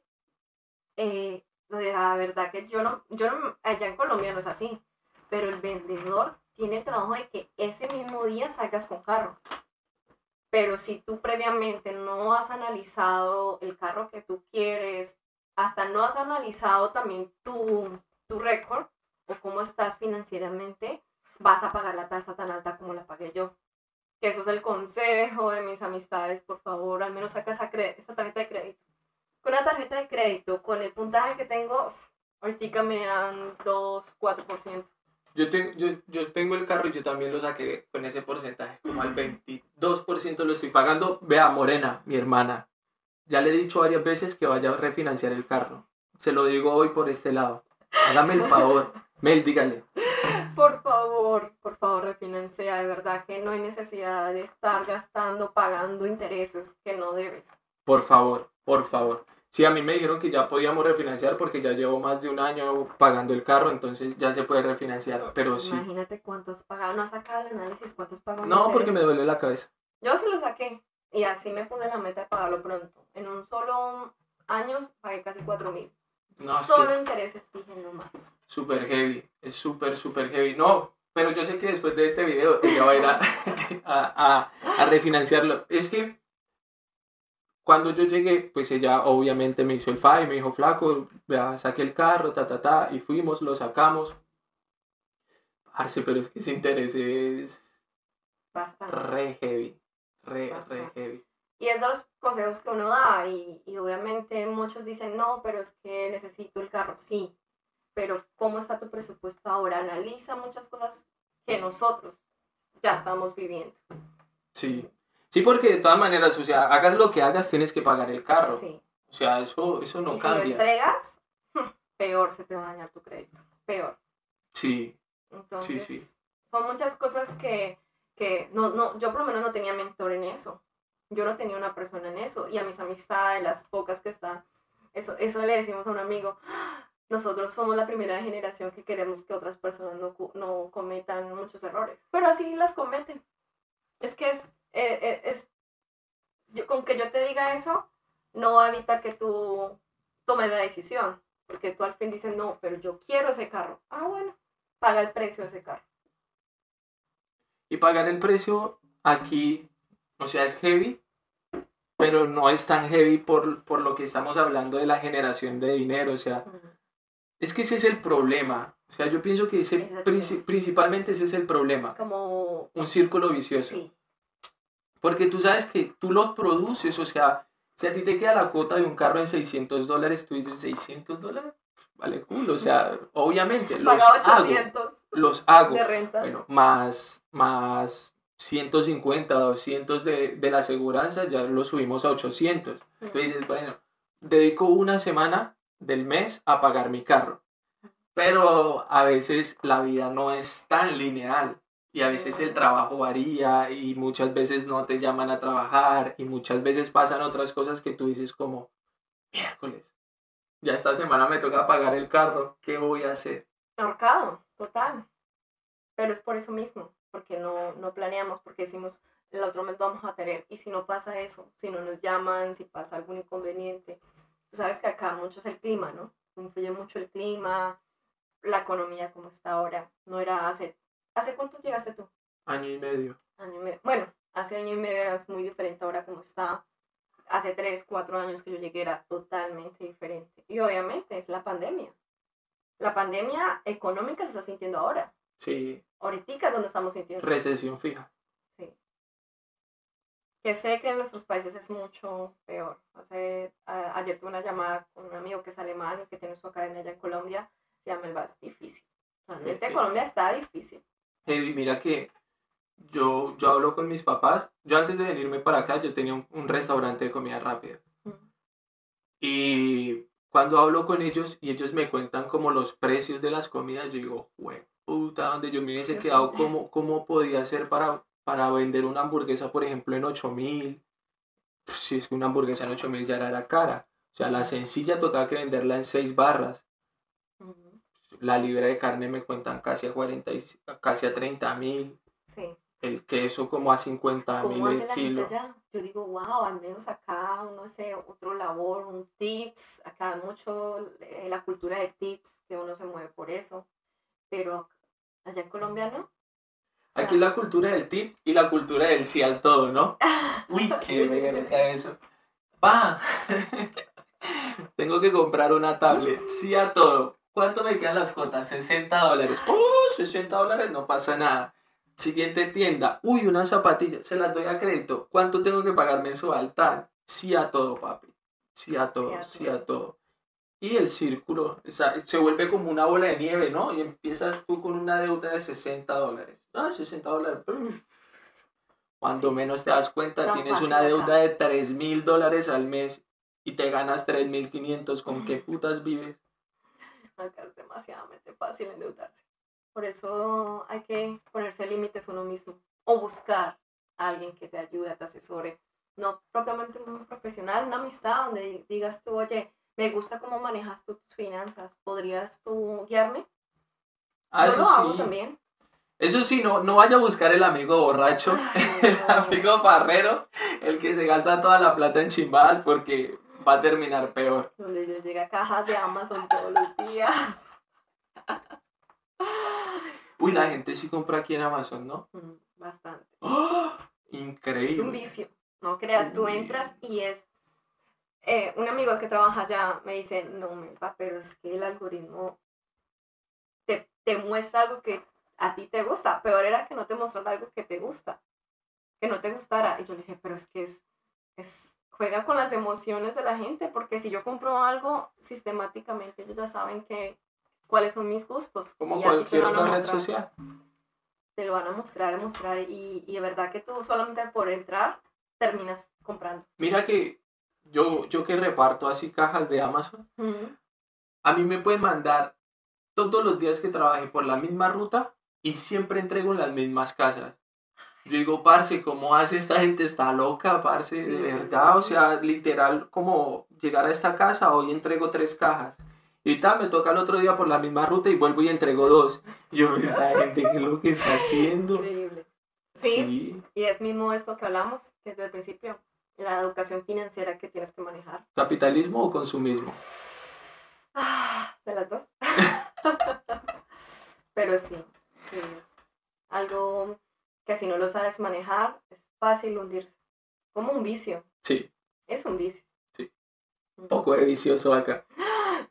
eh, la verdad que yo no, yo allá en Colombia no es así, pero el vendedor tiene el trabajo de que ese mismo día salgas con carro. Pero si tú previamente no has analizado el carro que tú quieres, hasta no has analizado también tu, tu récord o cómo estás financieramente, vas a pagar la tasa tan alta como la pagué yo. Que eso es el consejo de mis amistades, por favor, al menos saca esa, esa tarjeta de crédito. Con una tarjeta de crédito, con el puntaje que tengo, ahorita me dan 2, 4%. Yo tengo, yo, yo tengo el carro y yo también lo saqué con ese porcentaje, como al 22% lo estoy pagando. Vea, Morena, mi hermana, ya le he dicho varias veces que vaya a refinanciar el carro. Se lo digo hoy por este lado. Hágame el favor. Mel, dígale. Por favor, por favor, refinancia. De verdad que no hay necesidad de estar gastando, pagando intereses que no debes. Por favor, por favor. Sí, a mí me dijeron que ya podíamos refinanciar porque ya llevo más de un año pagando el carro, entonces ya se puede refinanciar, pero sí. Imagínate cuántos pagado, no has sacado el análisis, cuántos pagado. No, porque me duele la cabeza. Yo sí lo saqué y así me puse la meta de pagarlo pronto. En un solo año pagué casi cuatro mil. No, Solo intereses, dije más. Súper heavy, es súper, súper heavy. No, pero yo sé que después de este video ella va a ir a, a, a refinanciarlo. Es que cuando yo llegué, pues ella obviamente me hizo el FAI, me dijo, flaco, vea, saqué el carro, ta, ta, ta, y fuimos, lo sacamos. Parce, pero es que ese interés es Bastante. re heavy, re, re heavy. Y es de los consejos que uno da, y, y obviamente muchos dicen, no, pero es que necesito el carro, sí, pero ¿cómo está tu presupuesto ahora? Analiza muchas cosas que nosotros ya estamos viviendo. Sí, Sí, porque de todas maneras, o sea, hagas lo que hagas, tienes que pagar el carro. Sí. O sea, eso, eso no cambia. Si lo entregas, peor se te va a dañar tu crédito. Peor. Sí. Entonces, sí, sí. son muchas cosas que, que no, no, yo por lo menos no tenía mentor en eso. Yo no tenía una persona en eso. Y a mis amistades, las pocas que están, eso, eso le decimos a un amigo, nosotros somos la primera generación que queremos que otras personas no, no cometan muchos errores. Pero así las cometen. Es que es eh, eh, es, yo, con que yo te diga eso, no va a evitar que tú tomes la decisión, porque tú al fin dices, no, pero yo quiero ese carro. Ah, bueno, paga el precio de ese carro. Y pagar el precio aquí, o sea, es heavy, pero no es tan heavy por, por lo que estamos hablando de la generación de dinero, o sea, es que ese es el problema. O sea, yo pienso que ese, principalmente ese es el problema. Como un círculo vicioso. Sí. Porque tú sabes que tú los produces, o sea, si a ti te queda la cuota de un carro en 600 dólares, tú dices 600 dólares, vale cool, o sea, obviamente los hago, los hago, de renta. bueno, más, más 150, 200 de, de la aseguranza, ya lo subimos a 800. Entonces dices, bueno, dedico una semana del mes a pagar mi carro. Pero a veces la vida no es tan lineal y a veces el trabajo varía y muchas veces no te llaman a trabajar y muchas veces pasan otras cosas que tú dices como, miércoles, ya esta semana me toca pagar el carro, ¿qué voy a hacer? Ahorcado, total. Pero es por eso mismo, porque no, no planeamos, porque decimos, el otro mes vamos a tener, y si no pasa eso, si no nos llaman, si pasa algún inconveniente, tú sabes que acá mucho es el clima, ¿no? Influye mucho el clima, la economía como está ahora, no era hace ¿Hace cuánto llegaste tú? Año y medio. Año y medio. Bueno, hace año y medio era muy diferente ahora como está. Hace tres, cuatro años que yo llegué era totalmente diferente. Y obviamente es la pandemia. La pandemia económica se está sintiendo ahora. Sí. Ahorita es donde estamos sintiendo. Recesión fija. Que sé que en nuestros países es mucho peor. Hace, ayer tuve una llamada con un amigo que es alemán y que tiene su academia allá en Colombia. Se llama El Vas Difícil. Realmente Colombia está difícil. Y mira que yo, yo hablo con mis papás. Yo antes de venirme para acá, yo tenía un, restaurante de comida rápida. Y cuando hablo con ellos y ellos me cuentan como los precios de las comidas, yo digo, güey, puta, donde yo me hubiese quedado, ¿cómo, cómo podía hacer para, para vender una hamburguesa, por ejemplo, en 8 mil? Si es que una hamburguesa en 8 mil ya era cara. O sea, la sencilla tocaba que venderla en 6 barras la libra de carne me cuentan casi a 40, casi a 30 mil. Sí. El queso como a 50 mil el kilo. Yo digo, wow, al menos acá, no sé, otro labor, un tips, acá mucho eh, la cultura de tips, que uno se mueve por eso, pero allá en Colombia no. Aquí la cultura del tip y la cultura del sí al todo, ¿no? Uy, qué verga eso. Pa, tengo que comprar una tablet, sí a todo. ¿Cuánto me quedan las cuotas? 60 dólares. ¡Oh, 60 dólares! No pasa nada. Siguiente tienda. Uy, unas zapatillas. Se las doy a crédito. ¿Cuánto tengo que pagar mensual? Tal. Sí a todo, papi. Sí a todo, a sí a todo. Y el círculo o sea, se vuelve como una bola de nieve, ¿no? Y empiezas tú con una deuda de 60 dólares. Ah, 60 dólares. Cuando Sí. menos te das cuenta, tienes una deuda de 3 mil dólares al mes y te ganas 3.500. ¿Con qué putas vives? Acá es demasiadamente fácil endeudarse. Por eso hay que ponerse límites uno mismo o buscar a alguien que te ayude, te asesore. No propiamente un profesional, una amistad donde digas tú, oye, me gusta cómo manejas tus finanzas, ¿podrías tú guiarme? Ah, Yo eso lo hago sí. también. Eso sí, no, no vaya a buscar el amigo borracho, el No. amigo parrero, el que se gasta toda la plata en chimbadas porque va a terminar peor. Donde les llega cajas de Amazon todos los días. Uy, la gente sí compra aquí en Amazon, ¿no? Mm, Bastante. ¡Ah! Es un Increíble. vicio. No creas, tú entras y es. Eh, un amigo que trabaja allá me dice: No, Melba, pero es que el algoritmo te, te muestra algo que a ti te gusta. Peor era que no te mostrara algo que te gusta, que no te gustara. Y yo le dije: Pero es que es. es juega con las emociones de la gente, porque si yo compro algo sistemáticamente, ellos ya saben que cuáles son mis gustos. Como y así te cualquier otra red social. te lo van a mostrar, a mostrar y, y de verdad que tú solamente por entrar terminas comprando. Mira que yo, yo que reparto así cajas de Amazon, a mí me pueden mandar todos los días que trabajé por la misma ruta y siempre entrego en las mismas casas. Yo digo, parce, ¿cómo hace esta gente? Está loca, parce, de verdad. O sea, literal, como llegar a esta casa, hoy entrego tres cajas. Y tal, me toca el otro día por la misma ruta y vuelvo y entrego dos. Yo, esta gente, ¿qué es lo que está haciendo? Increíble. Sí, Sí, y es mismo esto que hablamos desde el principio, la educación financiera que tienes que manejar. ¿Capitalismo o consumismo? Ah, de las dos. Pero sí, es algo que si no lo sabes manejar, es fácil hundirse. Como un vicio, Sí, es un vicio. Sí. un poco de vicioso acá.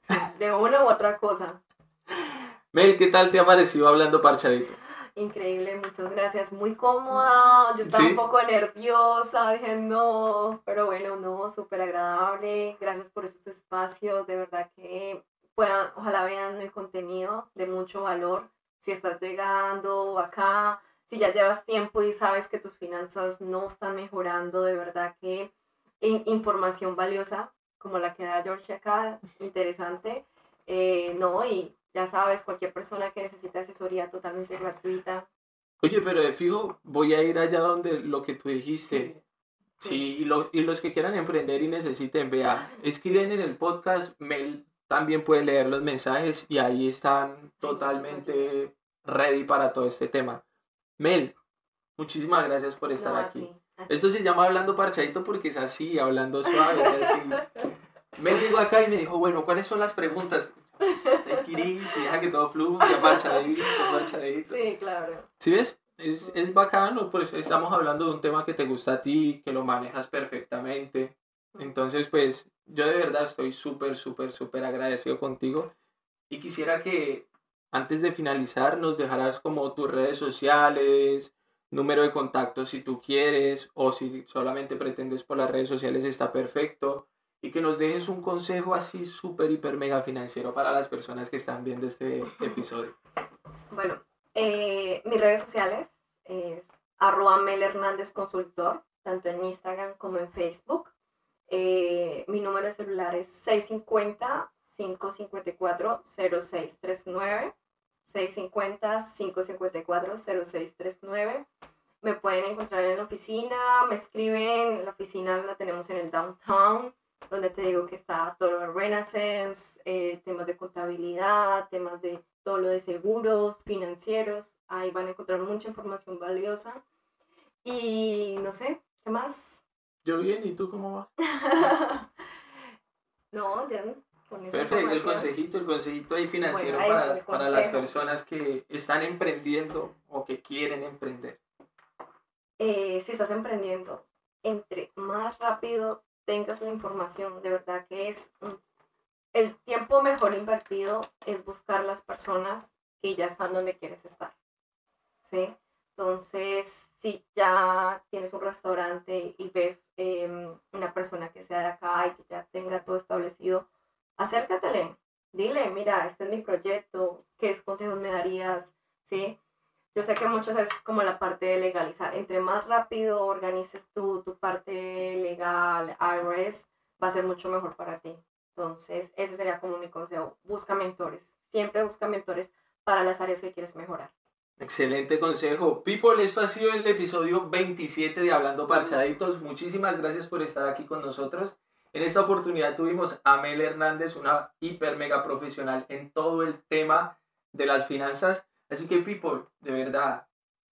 Sí, de una u otra cosa. Mel, ¿qué tal te ha parecido hablando parchadito? Increíble, muchas gracias. Muy cómoda. Yo estaba Sí. un poco nerviosa, dije no, pero bueno, no, súper agradable. Gracias por esos espacios. De verdad que puedan, ojalá vean el contenido de mucho valor. Si estás llegando acá, si ya llevas tiempo y sabes que tus finanzas no están mejorando, de verdad que in- información valiosa como la que da George acá, interesante. Eh, no, y ya sabes, cualquier persona que necesite asesoría totalmente gratuita. Oye, pero de fijo, voy a ir allá donde lo que tú dijiste. Sí, y, lo- y los que quieran emprender y necesiten, vea, escriben en el podcast, Mel también puede leer los mensajes y ahí están totalmente ready para todo este tema. Mel, muchísimas gracias por estar No, aquí. Esto se llama hablando parchadito porque es así, hablando suave, es así. Mel llegó acá y me dijo, bueno, ¿cuáles son las preguntas? Pues, it easy, deja que todo fluya, parchadito, parchadito. Sí, claro. ¿Sí ves? Es, es bacano, pues estamos hablando de un tema que te gusta a ti, que lo manejas perfectamente. Entonces, pues yo de verdad estoy súper, súper, súper agradecido contigo y quisiera que antes de finalizar nos dejaras como tus redes sociales, número de contacto si tú quieres o si solamente pretendes por las redes sociales está perfecto y que nos dejes un consejo así súper, hiper, mega financiero para las personas que están viendo este episodio. Bueno, eh, mis redes sociales es arroba Mel Hernández Consultor, tanto en Instagram como en Facebook. Eh, mi número de celular es 650-554-0639. 650-554-0639. Me pueden encontrar en la oficina, me escriben, la oficina la tenemos en el downtown, donde te digo que está todo lo de Renaissance, eh, temas de contabilidad, temas de todo lo de seguros, financieros. Ahí van a encontrar mucha información valiosa. Y no sé, ¿qué más? Yo bien, ¿y tú cómo vas? no, ya Perfecto, el consejito, el consejito ahí financiero para, para las personas que están emprendiendo o que quieren emprender. Eh, si estás emprendiendo, entre más rápido tengas la información, de verdad que es el tiempo mejor invertido es buscar las personas que ya están donde quieres estar. ¿sí? Entonces, si ya tienes un restaurante y ves em, una persona que sea de acá y que ya tenga todo establecido, acércatele, dile, mira, este es mi proyecto, ¿qué consejos me darías? ¿Sí? Yo sé que muchos es como la parte de legalizar. Entre más rápido organices tú tu parte legal, IRS, va a ser mucho mejor para ti. Entonces, ese sería como mi consejo. Busca mentores. Siempre busca mentores para las áreas que quieres mejorar. Excelente consejo. People, esto ha sido el episodio 27 de Hablando Parchaditos. Muchísimas gracias por estar aquí con nosotros. En esta oportunidad tuvimos a Mel Hernández, una hiper mega profesional en todo el tema de las finanzas. Así que, people, de verdad,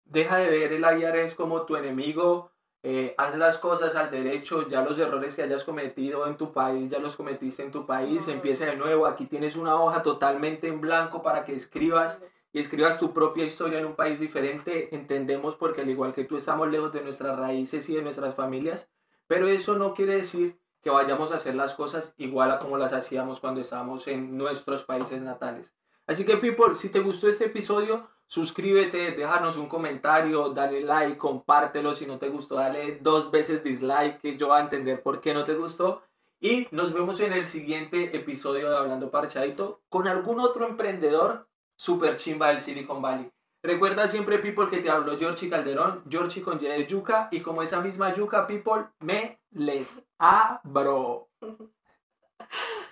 deja de ver el IRS como tu enemigo. Eh, haz las cosas al derecho. Ya los errores que hayas cometido en tu país, ya los cometiste en tu país. Empieza de nuevo. Aquí tienes una hoja totalmente en blanco para que escribas y escribas tu propia historia en un país diferente. Entendemos porque, al igual que tú, estamos lejos de nuestras raíces y de nuestras familias. Pero eso no quiere decir que vayamos a hacer las cosas igual a como las hacíamos cuando estábamos en nuestros países natales. Así que, people, si te gustó este episodio, suscríbete, déjanos un comentario, dale like, compártelo. Si no te gustó, dale dos veces dislike, que yo voy a entender por qué no te gustó. Y nos vemos en el siguiente episodio de Hablando Parchadito con algún otro emprendedor super chimba del Silicon Valley. Recuerda siempre, people, que te hablo Georgie Calderón, Georgie con Y de yuca, y como esa misma yuca, people, me les abro.